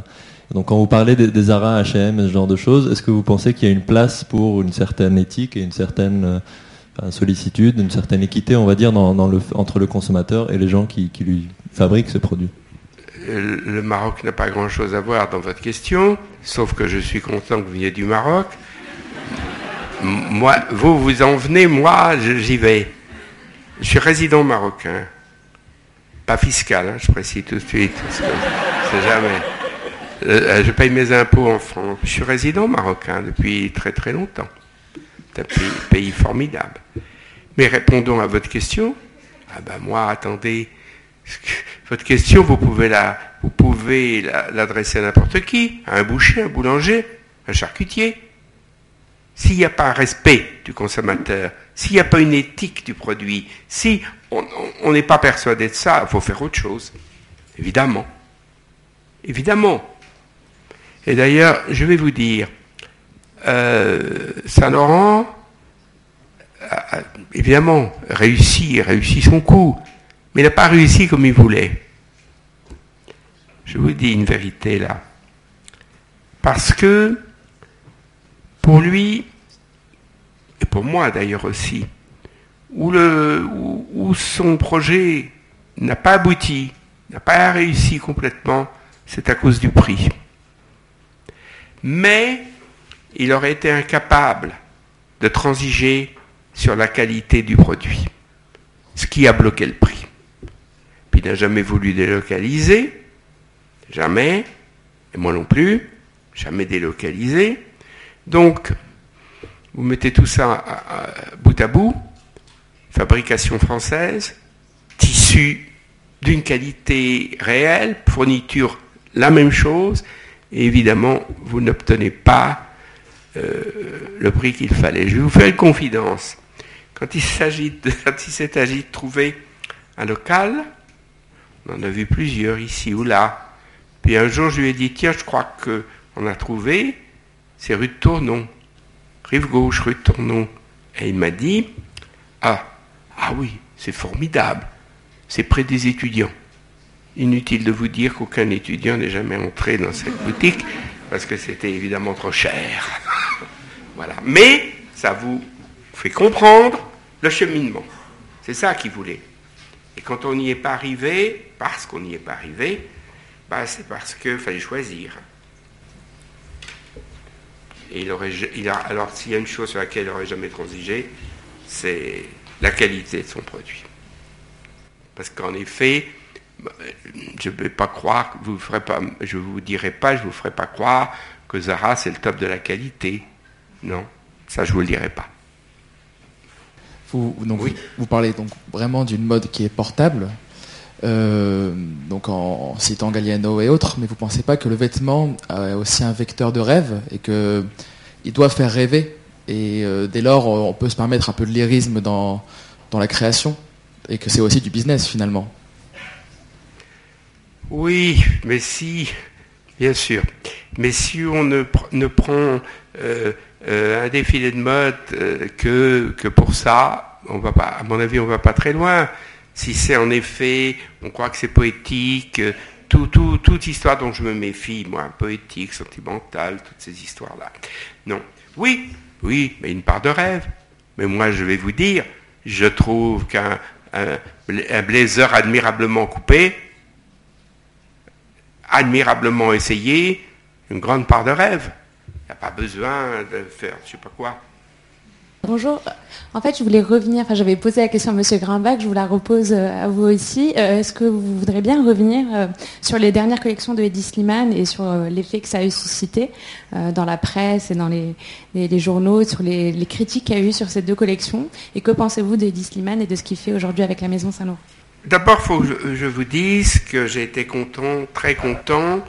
donc quand vous parlez des, des Zara, H&M, ce genre de choses, est-ce que vous pensez qu'il y a une place pour une certaine éthique et une certaine euh, sollicitude, une certaine équité, on va dire, entre le consommateur et les gens qui, qui lui fabriquent ce produit? Le Maroc n'a pas grand-chose à voir dans votre question, sauf que je suis content que vous veniez du Maroc moi, vous, vous en venez, moi, j'y vais. Je suis résident marocain. Pas fiscal, hein, je précise tout de suite. C'est jamais. Euh, euh, je paye mes impôts en France. Je suis résident marocain depuis très très longtemps. C'est un pays, formidable. Mais répondons à votre question. Ah ben moi, attendez. Votre question, vous pouvez la, vous pouvez l'adresser à n'importe qui, à un boucher, un boulanger, un charcutier. S'il n'y a pas un respect du consommateur, s'il n'y a pas une éthique du produit, si on n'est pas persuadé de ça, il faut faire autre chose. Évidemment. Évidemment. Et d'ailleurs, je vais vous dire, euh, Saint-Laurent, évidemment, réussi, réussi son coup, mais il n'a pas réussi comme il voulait. Je vous dis une vérité là. Parce que pour lui, et pour moi d'ailleurs aussi, où, son projet n'a pas abouti, n'a pas réussi complètement, c'est à cause du prix. Mais il aurait été incapable de transiger sur la qualité du produit, ce qui a bloqué le prix. Puis il n'a jamais voulu délocaliser, jamais, et moi non plus, jamais délocaliser. Donc, vous mettez tout ça bout à bout, fabrication française, tissu d'une qualité réelle, fourniture la même chose, et évidemment, vous n'obtenez pas euh, le prix qu'il fallait. Je vais vous faire une confidence. Quand il s'agit agi de trouver un local, on en a vu plusieurs ici ou là. Puis un jour, je lui ai dit, tiens, je crois qu'on a trouvé, c'est rue de Tournon rive gauche, rue de Tournon. Et il m'a dit, ah, ah oui, c'est formidable, c'est près des étudiants. Inutile de vous dire qu'aucun étudiant n'est jamais entré dans cette boutique, parce que c'était évidemment trop cher. voilà. Mais ça vous fait comprendre le cheminement. C'est ça qu'il voulait. Et quand on n'y est pas arrivé, parce qu'on n'y est pas arrivé, bah, c'est parce qu'il fallait choisir. Et il aurait, il a, alors s'il y a une chose sur laquelle il n'aurait jamais transigé, c'est la qualité de son produit. Parce qu'en effet, je ne vais pas croire, vous ferez pas, je ne vous dirai pas, je ne vous ferai pas croire que Zara c'est le top de la qualité. Non, ça je ne vous le dirai pas. Vous, donc, vous parlez donc vraiment d'une mode qui est portable, euh, donc en, citant Galliano et autres, mais vous ne pensez pas que le vêtement est aussi un vecteur de rêve et qu'il doit faire rêver et euh, dès lors on peut se permettre un peu de lyrisme dans, dans la création et que c'est aussi du business finalement. Oui, mais si, bien sûr, mais si on ne, ne prend euh, un défilé de mode que, que pour ça, on va pas, à mon avis on ne va pas très loin si c'est en effet, on croit que c'est poétique, euh, tout, toute histoire dont je me méfie, moi, poétique, sentimentale, toutes ces histoires-là. Non. Oui, oui, mais une part de rêve. Mais moi, je vais vous dire, je trouve qu'un blazer admirablement coupé, admirablement essayé, une grande part de rêve. Il n'y a pas besoin de faire je ne sais pas quoi. Bonjour. En fait, je voulais revenir, enfin j'avais posé la question à Monsieur Grimbach, je vous la repose euh, à vous aussi. Euh, est-ce que vous voudrez bien revenir euh, sur les dernières collections de Eddie Slimane et sur l'effet que ça a suscité dans la presse et dans les, journaux, sur les, critiques qu'il y a eu sur ces deux collections? Et que pensez-vous d'Eddie Slimane et de ce qu'il fait aujourd'hui avec la Maison Saint-Laurent? D'abord, il faut que je, vous dise que j'ai été content, très content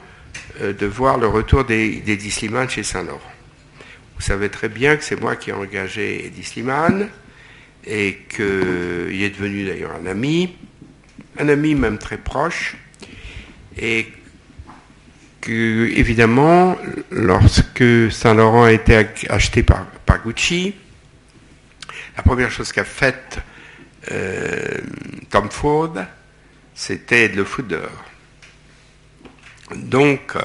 de voir le retour d'Eddie Slimane chez Saint-Laurent. Vous savez très bien que c'est moi qui ai engagé Eddie Slimane et qu'il est devenu d'ailleurs un ami, un ami même très proche, et que, évidemment, lorsque Saint-Laurent a été acheté par, Gucci, la première chose qu'a faite euh, Tom Ford, c'était de le dehors. Donc, euh,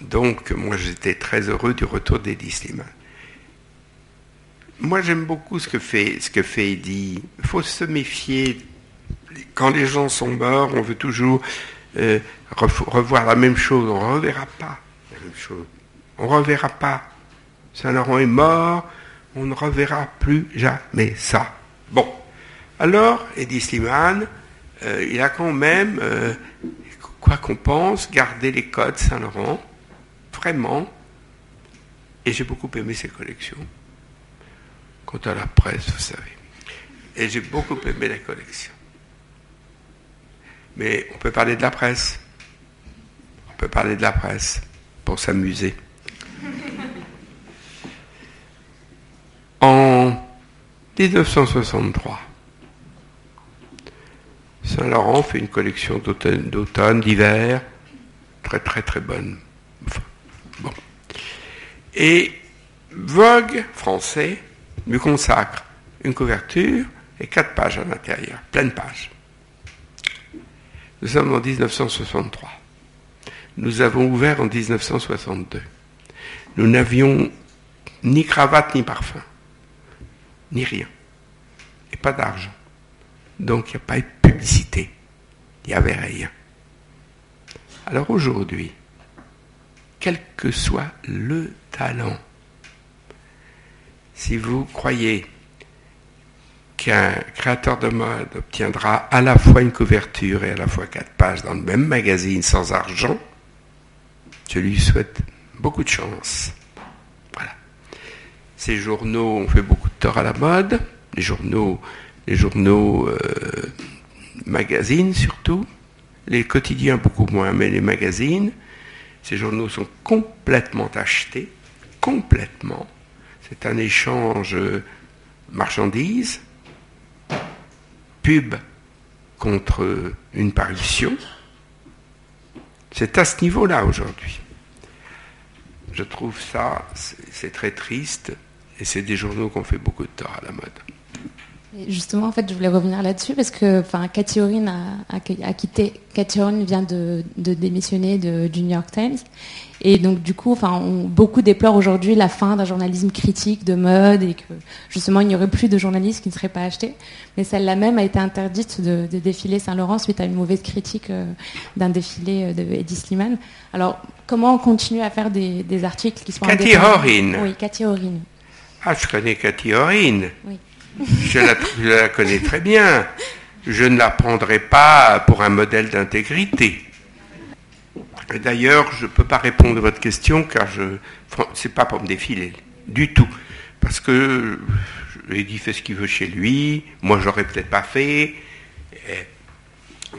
donc, moi, j'étais très heureux du retour d'Eddie Slimane. Moi, j'aime beaucoup ce que fait, ce Eddie. Il faut se méfier. Quand les gens sont morts, on veut toujours euh, revoir la même chose. On ne reverra pas la même chose. On ne reverra pas. Saint-Laurent est mort, on ne reverra plus jamais ça. Bon. Alors, Eddie Slimane, euh, il a quand même, euh, quoi qu'on pense, gardé les codes Saint-Laurent vraiment. Et j'ai beaucoup aimé ses collections. Quant à la presse, vous savez. Et j'ai beaucoup aimé la collection. Mais on peut parler de la presse. On peut parler de la presse pour s'amuser. En 1963, Saint-Laurent fait une collection d'automne, d'hiver, très très très bonne. Et Vogue français lui consacre une couverture et quatre pages à l'intérieur, pleine page. Nous sommes en 1963. Nous avons ouvert en 1962. Nous n'avions ni cravate ni parfum, ni rien, et pas d'argent. Donc il n'y a pas eu de publicité, il n'y avait rien. Alors aujourd'hui, quel que soit le talent. Si vous croyez qu'un créateur de mode obtiendra à la fois une couverture et à la fois quatre pages dans le même magazine sans argent, je lui souhaite beaucoup de chance. Voilà. Ces journaux ont fait beaucoup de tort à la mode, les journaux, les euh, magazines surtout, les quotidiens beaucoup moins, mais les magazines, ces journaux sont complètement achetés, complètement. C'est un échange marchandise, pub contre une parution. C'est à ce niveau-là aujourd'hui. Je trouve ça, c'est très triste, et c'est des journaux qui ont fait beaucoup de tort à la mode. Justement, en fait, je voulais revenir là-dessus parce que, Cathy Orin a, quitté. Cathy Orin vient de, démissionner du New York Times, et donc du coup, enfin, beaucoup déplorent aujourd'hui la fin d'un journalisme critique de mode et que justement, il n'y aurait plus de journalistes qui ne seraient pas achetés. Mais celle-là même a été interdite de, défiler Saint-Laurent suite à une mauvaise critique euh, d'un défilé euh, de Eddie Slimane. Alors, comment on continue à faire des, articles qui sont Cathy Orin. Oui, Cathy Orin. Ah, je connais Cathy Orin. Oui. Je la, connais très bien. Je ne la prendrai pas pour un modèle d'intégrité. D'ailleurs, je ne peux pas répondre à votre question car je c'est pas pour me défiler du tout. Parce que dit fait ce qu'il veut chez lui, moi j'aurais peut-être pas fait.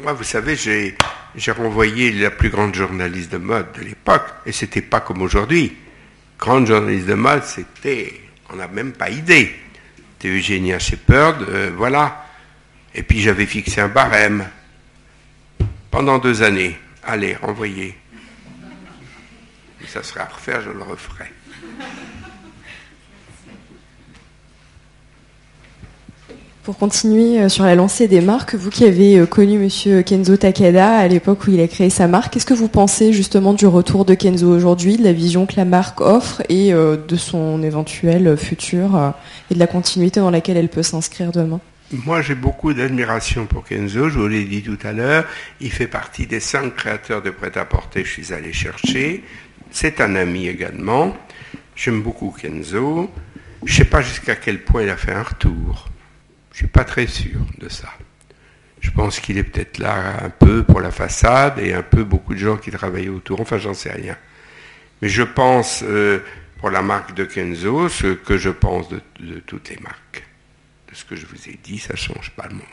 moi, vous savez, j'ai, j'ai renvoyé la plus grande journaliste de mode de l'époque, et c'était pas comme aujourd'hui. Grande journaliste de mode, c'était, on n'a même pas idée. C'était Eugenia Shepard, euh, voilà. Et puis j'avais fixé un barème pendant deux années. Allez, renvoyez. Et ça serait à refaire, je le referai. Pour continuer euh, sur la lancée des marques, vous qui avez euh, connu Monsieur Kenzo Takeda à l'époque où il a créé sa marque, qu'est-ce que vous pensez justement du retour de Kenzo aujourd'hui, de la vision que la marque offre et euh, de son éventuel futur et de la continuité dans laquelle elle peut s'inscrire demain? Moi, j'ai beaucoup d'admiration pour Kenzo, je vous l'ai dit tout à l'heure. Il fait partie des cinq créateurs de prêt-à-porter que je suis allé chercher. C'est un ami également. J'aime beaucoup Kenzo. Je ne sais pas jusqu'à quel point il a fait un retour. Je ne suis pas très sûr de ça. Je pense qu'il est peut-être là un peu pour la façade et un peu beaucoup de gens qui travaillent autour. Enfin, j'en sais rien. Mais je pense euh, pour la marque de Kenzo ce que je pense de, toutes les marques. De ce que je vous ai dit, ça ne change pas le monde.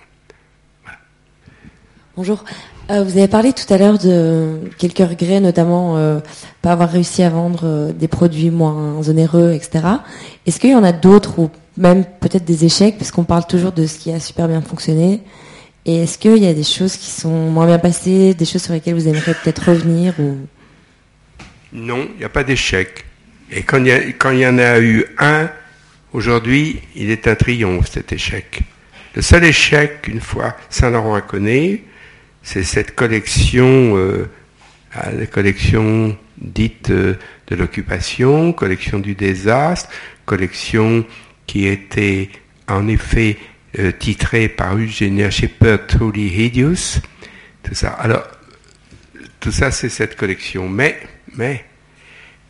Bonjour. Euh, vous avez parlé tout à l'heure de quelques regrets, notamment euh, pas avoir réussi à vendre des produits moins onéreux, etc. Est-ce qu'il y en a d'autres ou même peut-être des échecs, parce qu'on parle toujours de ce qui a super bien fonctionné et est-ce qu'il y a des choses qui sont moins bien passées, des choses sur lesquelles vous aimeriez peut-être revenir ou... Non, il n'y a pas d'échec. Et quand il, y en a eu un, aujourd'hui, il est un triomphe, cet échec. Le seul échec, une fois Saint-Laurent a connu, c'est cette collection, euh, la collection dite euh, de l'occupation, collection du désastre, collection qui était en effet euh, titré par Eugenia Shepard, Truly Hideous. Tout ça. Alors, tout ça, c'est cette collection. Mais, mais,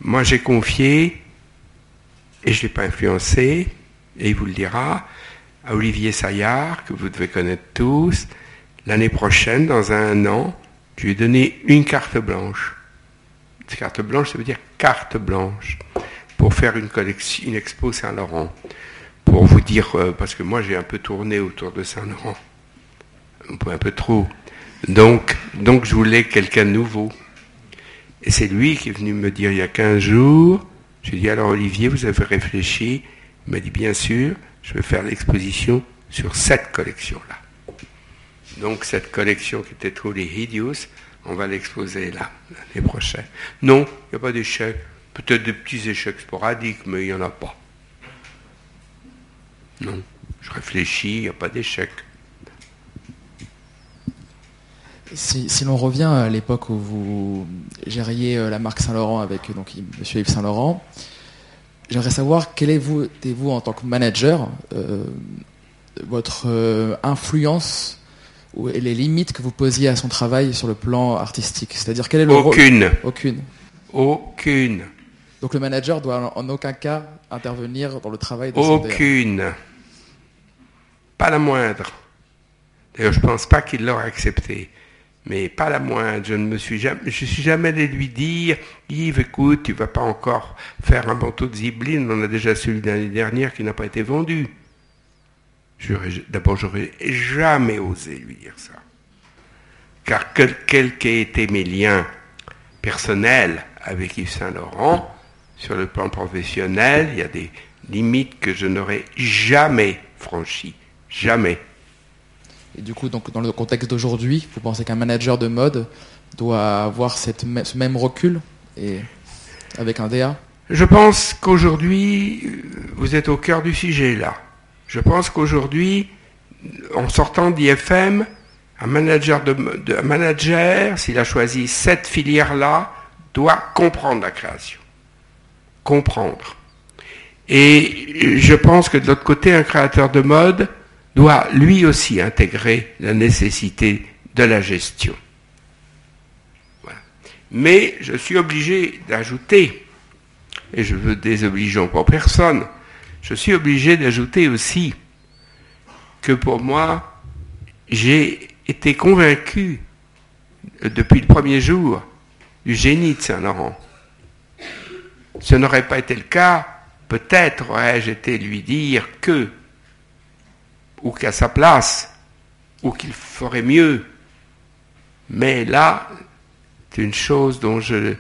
moi, j'ai confié, et je ne l'ai pas influencé, et il vous le dira, à Olivier Saillard, que vous devez connaître tous, l'année prochaine, dans un an, je lui ai donné une carte blanche. Cette carte blanche, ça veut dire carte blanche, pour faire une collection, une expo Saint-Laurent pour vous dire, euh, parce que moi j'ai un peu tourné autour de Saint-Laurent, un peu trop. Donc, donc je voulais quelqu'un de nouveau. Et c'est lui qui est venu me dire il y a 15 jours, j'ai dit alors Olivier, vous avez réfléchi? Il m'a dit bien sûr, je vais faire l'exposition sur cette collection-là. Donc cette collection qui était trop les Hideous, on va l'exposer là, l'année prochaine. Non, il n'y a pas d'échec. Peut-être des petits échecs sporadiques, mais il n'y en a pas. Non, je réfléchis, il n'y a pas d'échec. Si, l'on revient à l'époque où vous gériez euh, la marque Saint-Laurent avec donc, M. Yves Saint-Laurent, j'aimerais savoir quel est vous, vous en tant que manager, euh, votre euh, influence et les limites que vous posiez à son travail sur le plan artistique? C'est-à-dire quel est le Aucune. Aucune. Aucune. Donc le manager doit en aucun cas intervenir dans le travail de Aucune. Pas la moindre. D'ailleurs, je ne pense pas qu'il l'aurait accepté. Mais pas la moindre. Je ne me suis jamais, je suis jamais allé lui dire, Yves, écoute, tu vas pas encore faire un manteau de Ziblin, on a déjà celui de l'année dernière qui n'a pas été vendu. D'abord, j'aurais jamais osé lui dire ça. Car quels qu'aient été mes liens personnels avec Yves Saint-Laurent, sur le plan professionnel, il y a des limites que je n'aurais jamais franchies. Jamais. Et du coup, donc, dans le contexte d'aujourd'hui, vous pensez qu'un manager de mode doit avoir cette, ce même recul et avec un DA Je pense qu'aujourd'hui, vous êtes au cœur du sujet là. Je pense qu'aujourd'hui, en sortant d'IFM, un manager, de, un manager, s'il a choisi cette filière-là, doit comprendre la création comprendre. Et je pense que de l'autre côté, un créateur de mode doit lui aussi intégrer la nécessité de la gestion. Mais je suis obligé d'ajouter, et je veux désobligeant pour personne, je suis obligé d'ajouter aussi que pour moi, j'ai été convaincu depuis le premier jour du génie de Saint-Laurent. Ce n'aurait pas été le cas, peut-être aurais-je été lui dire que, ou qu'à sa place, ou qu'il ferait mieux. Mais là, c'est une chose dont je,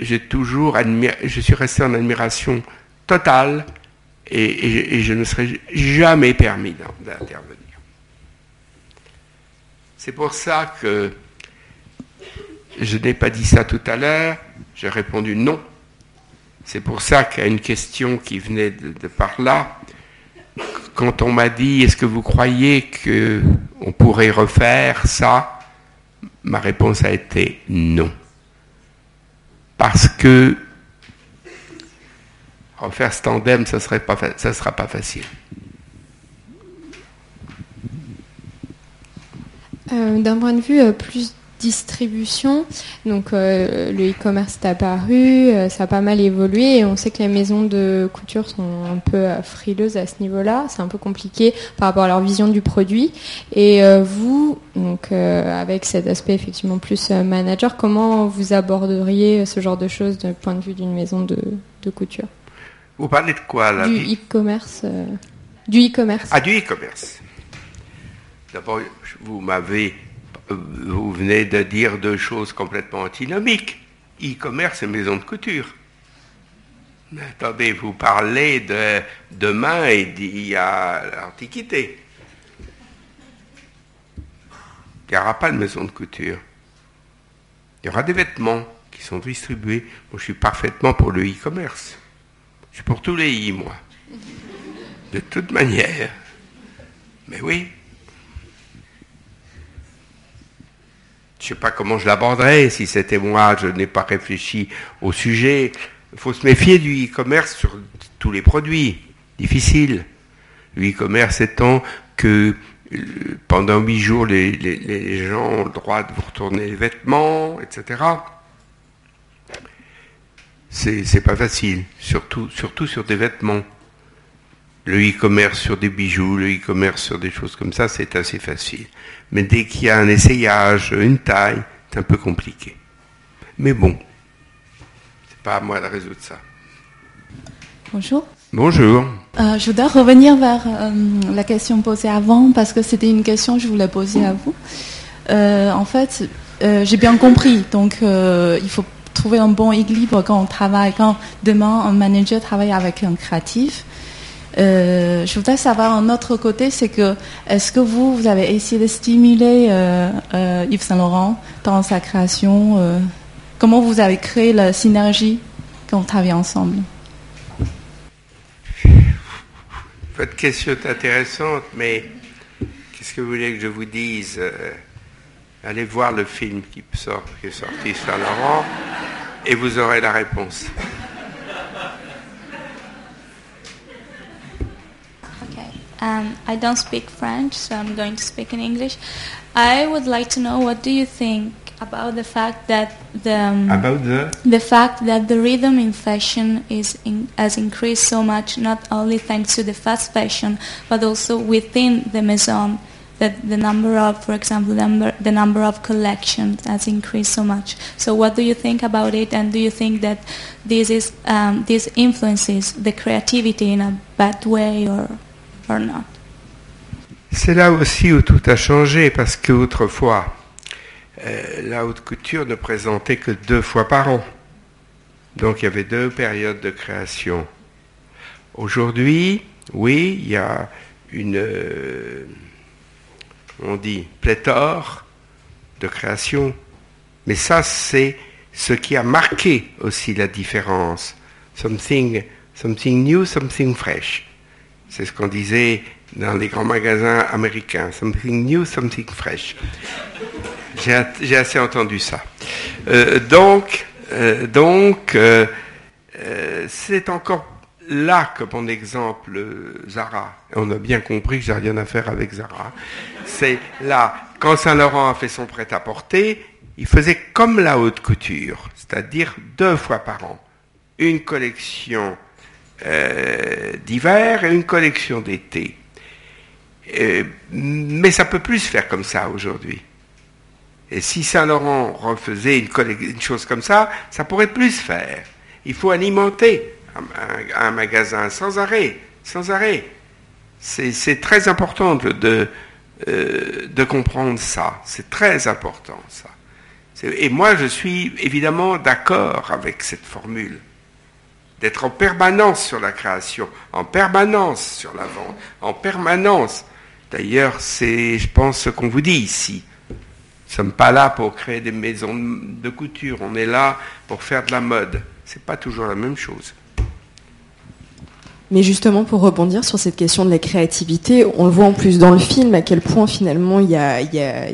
j'ai toujours admiré, je suis resté en admiration totale et, et je ne serais jamais permis d'intervenir. C'est pour ça que je n'ai pas dit ça tout à l'heure, j'ai répondu non. C'est pour ça a une question qui venait de, par là. Quand on m'a dit est-ce que vous croyez qu'on pourrait refaire ça? Ma réponse a été non. Parce que refaire ce tandem, ça ne sera pas facile. Euh, d'un point de vue euh, plus distribution. Donc euh, le e-commerce est apparu, euh, ça a pas mal évolué et on sait que les maisons de couture sont un peu euh, frileuses à ce niveau-là. C'est un peu compliqué par rapport à leur vision du produit. Et vous, donc avec cet aspect effectivement plus manager, comment vous aborderiez ce genre de choses du point de vue d'une maison de, couture? Vous parlez de quoi là? Du e-commerce. du e-commerce. Ah, du e-commerce. D'abord, vous m'avez vous venez de dire deux choses complètement antinomiques. E-commerce et maison de couture. Mais attendez, vous parlez de demain et d'il y a l'Antiquité. Il n'y aura pas de maison de couture. Il y aura des vêtements qui sont distribués. Moi, je suis parfaitement pour le e-commerce. Je suis pour tous les e, moi. De toute manière. Mais oui, Je ne sais pas comment je l'aborderais. Si c'était moi, je n'ai pas réfléchi au sujet. Il faut se méfier du e-commerce sur tous les produits. Difficile. Le e-commerce étant que euh, pendant huit jours, les, gens ont le droit de vous retourner les vêtements, etc. C'est pas facile, surtout, surtout sur des vêtements. Le e-commerce sur des bijoux, le e-commerce sur des choses comme ça, c'est assez facile. Mais dès qu'il y a un essayage, une taille, c'est un peu compliqué. Mais bon, c'est pas à moi de résoudre ça. Bonjour. Bonjour. Euh, je voudrais revenir vers euh, la question posée avant parce que c'était une question que je voulais poser à vous. Euh, en fait, j'ai bien compris. Donc, il faut trouver un bon équilibre quand on travaille, quand demain un manager travaille avec un créatif. Euh, je voudrais savoir un autre côté, c'est que est-ce que vous, vous avez essayé de stimuler euh, euh, Yves Saint Laurent dans sa création Comment vous avez créé la synergie quand vous travaillez ensemble? Votre question est intéressante, mais qu'est-ce que vous voulez que je vous dise Allez voir le film qui, sort, qui est sorti Saint Laurent et vous aurez la réponse. Um, I don't speak French, so I'm going to speak in English. I would like to know what do you think about the fact that the um, about the the fact that the rhythm in fashion is in, has increased so much, not only thanks to the fast fashion, but also within the maison. That the number of, for example, the number, the number of collections has increased so much. So, what do you think about it? And do you think that this is um, this influences the creativity in a bad way or c'est là aussi où tout a changé parce qu'autrefois, euh, la haute couture ne présentait que deux fois par an. Donc il y avait deux périodes de création. Aujourd'hui, oui, il y a une, euh, on dit, pléthore de création. Mais ça, c'est ce qui a marqué aussi la différence. Something, something new, something fresh. C'est ce qu'on disait dans les grands magasins américains. Something new, something fresh. J'ai assez entendu ça. Euh, donc, euh, donc euh, c'est encore là que mon exemple Zara, on a bien compris que j'ai rien à faire avec Zara, c'est là, quand Saint-Laurent a fait son prêt-à-porter, il faisait comme la haute couture, c'est-à-dire deux fois par an, une collection euh, d'hiver et une collection d'été. Euh, mais ça peut plus se faire comme ça aujourd'hui. Et si Saint-Laurent refaisait une, chose comme ça, ça pourrait plus se faire. Il faut alimenter un, magasin sans arrêt, sans arrêt. C'est très important de, euh, de comprendre ça. C'est très important ça. Et moi, je suis évidemment d'accord avec cette formule d'être en permanence sur la création, en permanence sur la vente, en permanence. D'ailleurs, c'est, je pense, ce qu'on vous dit ici. Nous ne sommes pas là pour créer des maisons de couture, on est là pour faire de la mode. Ce n'est pas toujours la même chose. Mais justement, pour rebondir sur cette question de la créativité, on le voit en plus dans le film à quel point finalement il y a,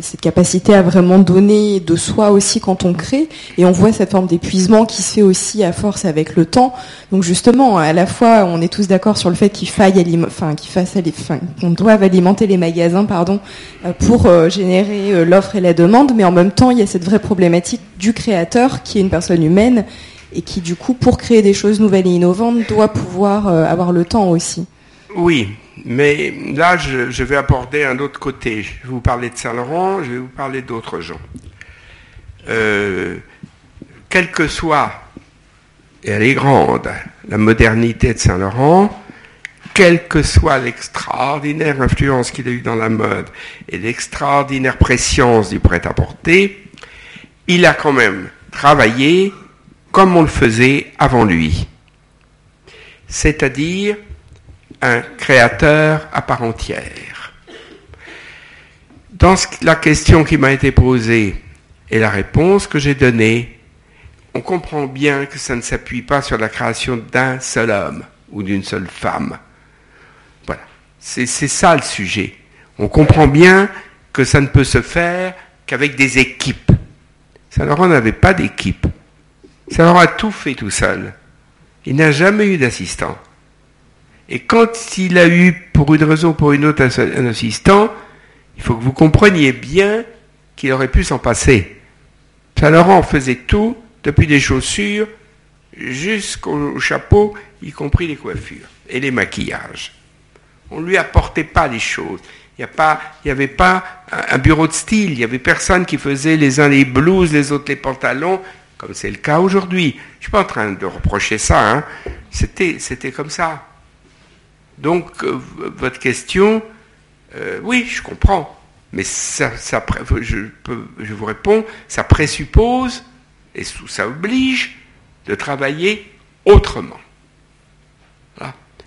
cette capacité à vraiment donner de soi aussi quand on crée, et on voit cette forme d'épuisement qui se fait aussi à force avec le temps. Donc justement, à la fois, on est tous d'accord sur le fait qu'il faille, enfin, qu'il enfin, qu'on doive alimenter les magasins, pardon, euh, pour euh, générer euh, l'offre et la demande, mais en même temps, il y a cette vraie problématique du créateur qui est une personne humaine et qui du coup, pour créer des choses nouvelles et innovantes, doit pouvoir euh, avoir le temps aussi. Oui, mais là, je, vais aborder un autre côté. Je vais vous parler de Saint-Laurent, je vais vous parler d'autres gens. Euh, quelle que soit, et elle est grande, la modernité de Saint-Laurent, quelle que soit l'extraordinaire influence qu'il a eue dans la mode et l'extraordinaire préscience du prêt-à-porter, il a quand même travaillé comme on le faisait avant lui, c'est-à-dire un créateur à part entière. Dans la question qui m'a été posée et la réponse que j'ai donnée, on comprend bien que ça ne s'appuie pas sur la création d'un seul homme ou d'une seule femme. Voilà, c'est ça le sujet. On comprend bien que ça ne peut se faire qu'avec des équipes. Saint-Laurent n'avait pas d'équipe. Ça a tout fait tout seul. Il n'a jamais eu d'assistant. Et quand il a eu, pour une raison ou pour une autre, un assistant, il faut que vous compreniez bien qu'il aurait pu s'en passer. Saint-Laurent faisait tout, depuis des chaussures jusqu'au chapeau, y compris les coiffures et les maquillages. On ne lui apportait pas les choses. Il n'y avait pas un bureau de style. Il n'y avait personne qui faisait les uns les blouses, les autres les pantalons comme c'est le cas aujourd'hui. Je ne suis pas en train de reprocher ça, hein. c'était, c'était comme ça. Donc, euh, votre question, euh, oui, je comprends, mais ça, je, vous réponds, ça présuppose et ça oblige de travailler autrement.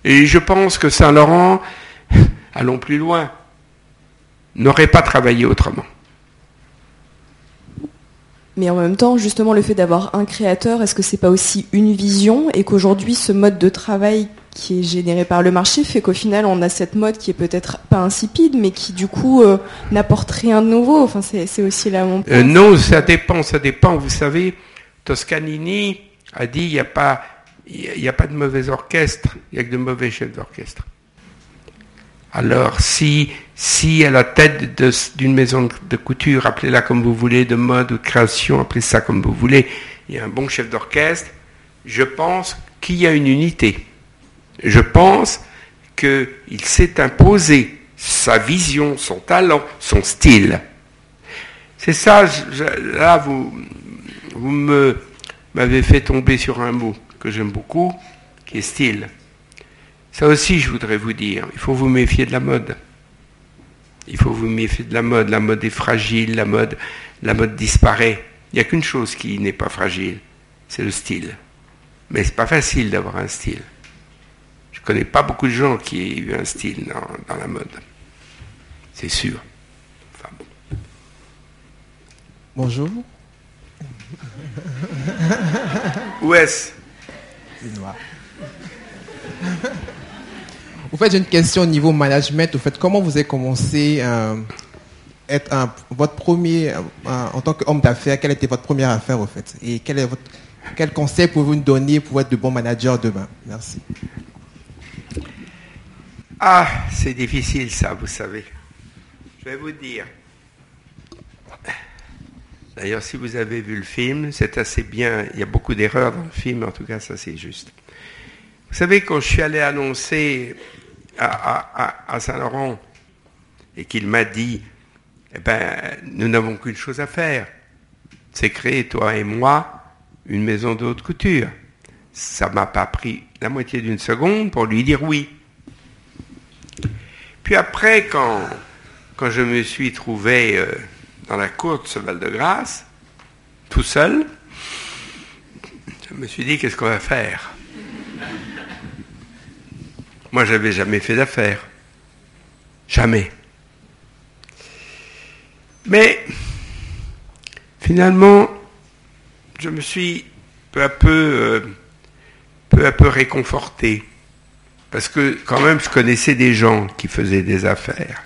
Et je pense que Saint-Laurent, allons plus loin, n'aurait pas travaillé autrement. Mais en même temps, justement, le fait d'avoir un créateur, est-ce que c'est pas aussi une vision et qu'aujourd'hui, ce mode de travail qui est généré par le marché fait qu'au final, on a cette mode qui est peut-être pas insipide, mais qui du coup euh, n'apporte rien de nouveau? Enfin, c'est aussi là mon point. Euh, non, ça dépend, ça dépend. Vous savez, Toscanini a dit il n'y a pas, il n'y a pas de mauvais orchestre, il n'y a que de mauvais chefs d'orchestre. Alors, si, si à la tête d'une maison de couture, appelez-la comme vous voulez, de mode ou de création, appelez ça comme vous voulez, il y a un bon chef d'orchestre, je pense qu'il y a une unité. Je pense qu'il s'est imposé sa vision, son talent, son style. C'est ça, là, vous, vous m'avez fait tomber sur un mot que j'aime beaucoup, qui est style. Ça aussi, je voudrais vous dire, il faut vous méfier de la mode. Il faut vous méfier de la mode. La mode est fragile, la mode, la mode disparaît. Il n'y a qu'une chose qui n'est pas fragile, c'est le style. Mais c'est pas facile d'avoir un style. Je connais pas beaucoup de gens qui aient eu un style dans, la mode. C'est sûr. Enfin, bon. Bonjour. Où est-ce? Vous faites une question au niveau management. Au fait, comment vous avez commencé euh, être un, votre premier, euh, en tant qu'homme d'affaires, quelle était votre première affaire au fait? Et quel, est votre, quel conseil pouvez-vous nous donner pour être de bons managers demain? Merci. Ah, c'est difficile ça, vous savez. Je vais vous dire. D'ailleurs, si vous avez vu le film, c'est assez bien. Il y a beaucoup d'erreurs dans le film, en tout cas, ça c'est juste. Vous savez, quand je suis allé annoncer à, Saint-Laurent et qu'il m'a dit, eh ben, nous n'avons qu'une chose à faire, c'est créer, toi et moi, une maison de haute couture. Ça m'a pas pris la moitié d'une seconde pour lui dire oui. Puis après, quand, quand je me suis trouvé euh, dans la cour de ce Val-de-Grâce, tout seul, je me suis dit, qu'est-ce qu'on va faire? Moi, j'avais jamais fait d'affaires. Jamais. Mais finalement, je me suis peu à peu, euh, peu à peu réconforté. Parce que quand même, je connaissais des gens qui faisaient des affaires.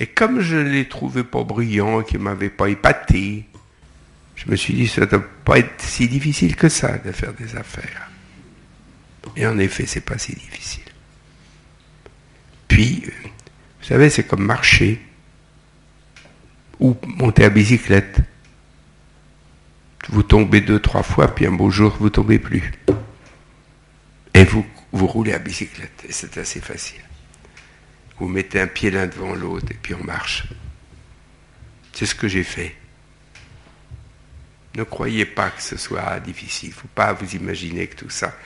Et comme je ne les trouvais pas brillants, qui ne m'avaient pas épaté, je me suis dit, ça ne doit pas être si difficile que ça de faire des affaires. Et en effet, c'est pas si difficile. Puis, vous savez, c'est comme marcher ou monter à bicyclette. Vous tombez deux, trois fois, puis un beau jour, vous tombez plus. Et vous, vous roulez à bicyclette, et c'est assez facile. Vous mettez un pied l'un devant l'autre, et puis on marche. C'est ce que j'ai fait. Ne croyez pas que ce soit difficile. Il ne faut pas vous imaginer que tout ça.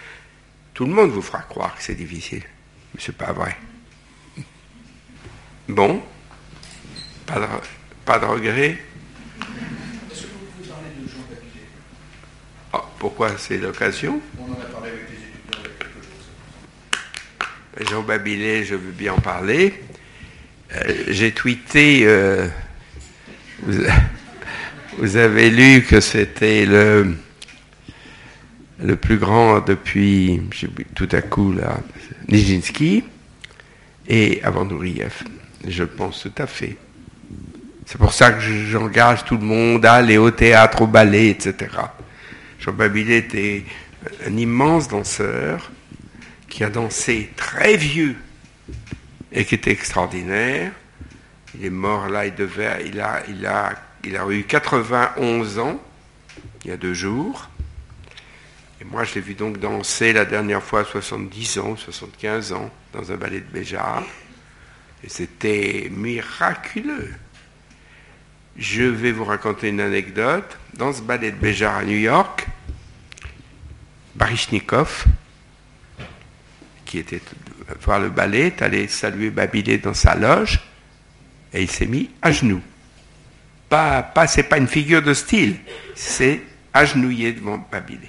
Tout le monde vous fera croire que c'est difficile. Mais ce n'est pas vrai. Bon. Pas de, pas de regret. Oh, pourquoi c'est l'occasion? On en a parlé avec les étudiants Jean Babilet, je veux bien en parler. Euh, j'ai tweeté. Euh, vous avez lu que c'était le, le plus grand depuis, tout à coup, là, Nijinsky et avant Nouriev. Je pense tout à fait. C'est pour ça que j'engage tout le monde à aller au théâtre, au ballet, etc. Jean Babilet était un immense danseur qui a dansé très vieux et qui était extraordinaire. Il est mort là, il devait, il a, il a il a eu 91 ans, il y a deux jours. Et moi, je l'ai vu donc danser la dernière fois à 70 ans, 75 ans, dans un ballet de Béjar. Et c'était miraculeux. Je vais vous raconter une anecdote. Dans ce ballet de Béjar à New York, Barishnikov, qui était voir le ballet, est allé saluer Babilé dans sa loge et il s'est mis à genoux pas, pas c'est pas une figure de style, c'est agenouillé devant Babilé.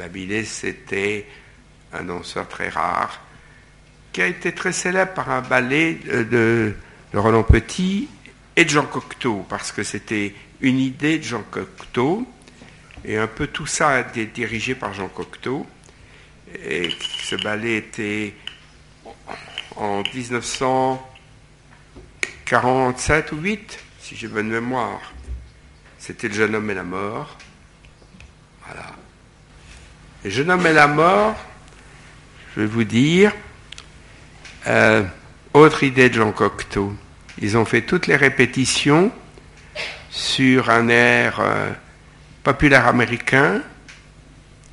Babilé, c'était un danseur très rare, qui a été très célèbre par un ballet de, Roland Petit et de Jean Cocteau, parce que c'était une idée de Jean Cocteau, et un peu tout ça a été dirigé par Jean Cocteau. Et ce ballet était en 1900. 47 ou 8, si j'ai bonne mémoire. C'était le jeune homme et la mort. Voilà. Homme et la mort, je vais vous dire, euh, autre idée de Jean Cocteau. Ils ont fait toutes les répétitions sur un air euh, populaire américain,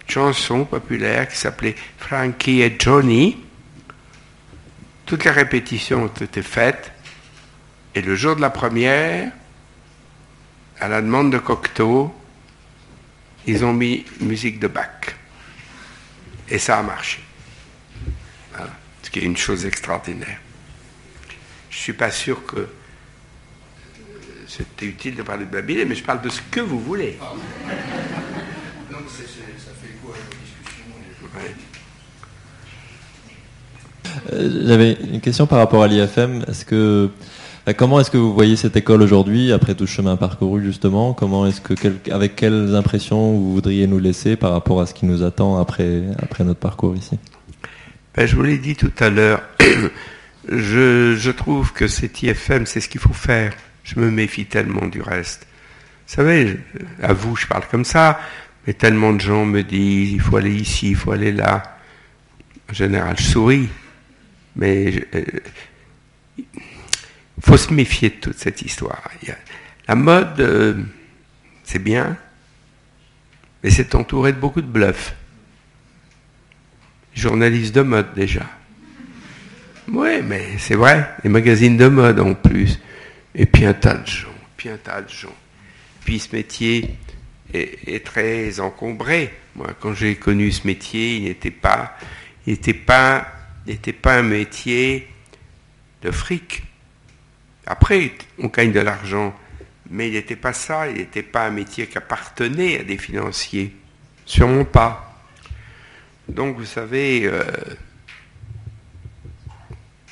chanson populaire qui s'appelait Frankie et Johnny. Toutes les répétitions ont été faites et le jour de la première, à la demande de Cocteau, ils ont mis musique de Bach. Et ça a marché. Ce qui est une chose extraordinaire. Je ne suis pas sûr que c'était utile de parler de Babilée, mais je parle de ce que vous voulez. J'avais une question par rapport à l'IFM. Est-ce que euh, comment est-ce que vous voyez cette école aujourd'hui, après tout ce chemin parcouru justement? Comment est-ce que, avec quelles impressions vous voudriez nous laisser par rapport à ce qui nous attend après, après notre parcours ici? Ben, Je vous l'ai dit tout à l'heure, je, je, trouve que cet IFM, c'est ce qu'il faut faire. Je me méfie tellement du reste. Vous savez, à vous, je parle comme ça, mais tellement de gens me disent, il faut aller ici, il faut aller là. En général, je souris, mais euh, il faut se méfier de toute cette histoire. La mode, euh, c'est bien, mais c'est entouré de beaucoup de bluffs. Journalistes de mode déjà. Oui, mais c'est vrai, les magazines de mode en plus. Et puis un tas de gens, puis un tas de gens. Puis ce métier est, très encombré. Moi, quand j'ai connu ce métier, il n'était pas, il n'était pas, n'était pas un métier de fric. Après, on gagne de l'argent, mais il n'était pas ça, il n'était pas un métier qui appartenait à des financiers. Sûrement pas. Donc, vous savez, euh,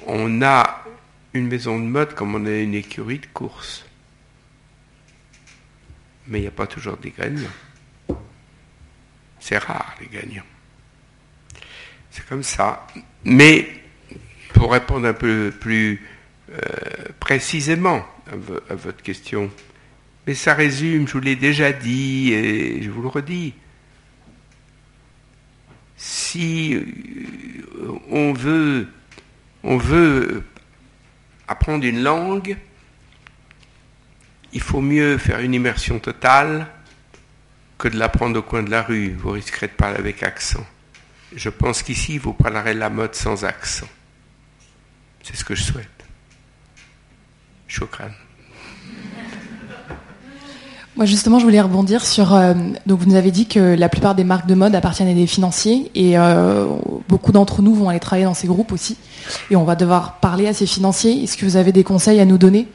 on a une maison de mode comme on a une écurie de course. Mais il n'y a pas toujours des gagnants. C'est rare, les gagnants. C'est comme ça. Mais pour répondre un peu plus euh, précisément à, votre question, mais ça résume, je vous l'ai déjà dit et je vous le redis. Si euh, on veut, on veut apprendre une langue, il faut mieux faire une immersion totale que de l'apprendre au coin de la rue. Vous risquerez de parler avec accent. Je pense qu'ici, vous parlerez la mode sans accent. C'est ce que je souhaite. Chokran. Moi justement, je voulais rebondir sur. Euh, donc vous nous avez dit que la plupart des marques de mode appartiennent à des financiers et euh, beaucoup d'entre nous vont aller travailler dans ces groupes aussi. Et on va devoir parler à ces financiers. Est-ce que vous avez des conseils à nous donner?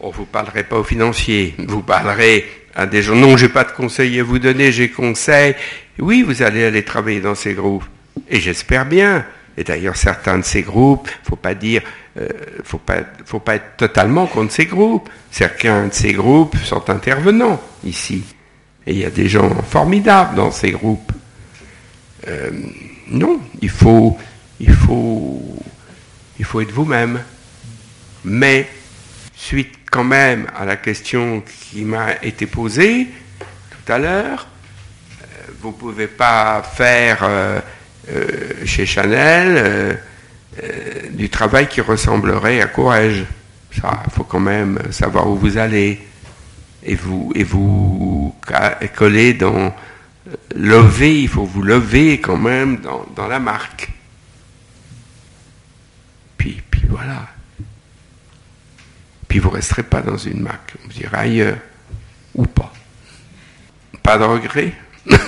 Oh, Vous ne parlerez pas aux financiers. Vous parlerez à des gens. Non, j'ai pas de conseils à vous donner. J'ai conseils. Oui, vous allez aller travailler dans ces groupes. Et j'espère bien. Et d'ailleurs, certains de ces groupes, faut pas dire ne euh, faut pas, faut pas être totalement contre ces groupes. Certains de ces groupes sont intervenants ici. Et il y a des gens formidables dans ces groupes. Euh, non, il faut, il faut, il faut être vous-même. Mais, suite quand même à la question qui m'a été posée tout à l'heure, euh, vous ne pouvez pas faire chez Chanel du travail qui ressemblerait à courage. Ça, faut quand même savoir où vous allez et vous et vous coller dans euh, lever, il faut vous lever quand même dans, la marque. Puis, puis voilà. Puis vous resterez pas dans une marque, vous irez ailleurs ou pas. Pas de regret. ben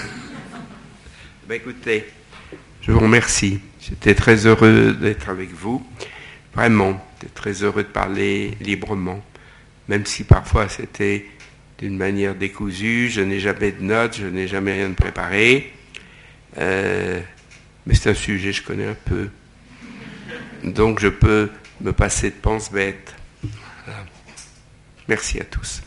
écoutez, je vous remercie. J'étais très heureux d'être avec vous. Vraiment, j'étais très heureux de parler librement, même si parfois c'était d'une manière décousue. Je n'ai jamais de notes, je n'ai jamais rien de préparé. Euh, mais c'est un sujet que je connais un peu. Donc je peux me passer de pense bête. Merci à tous.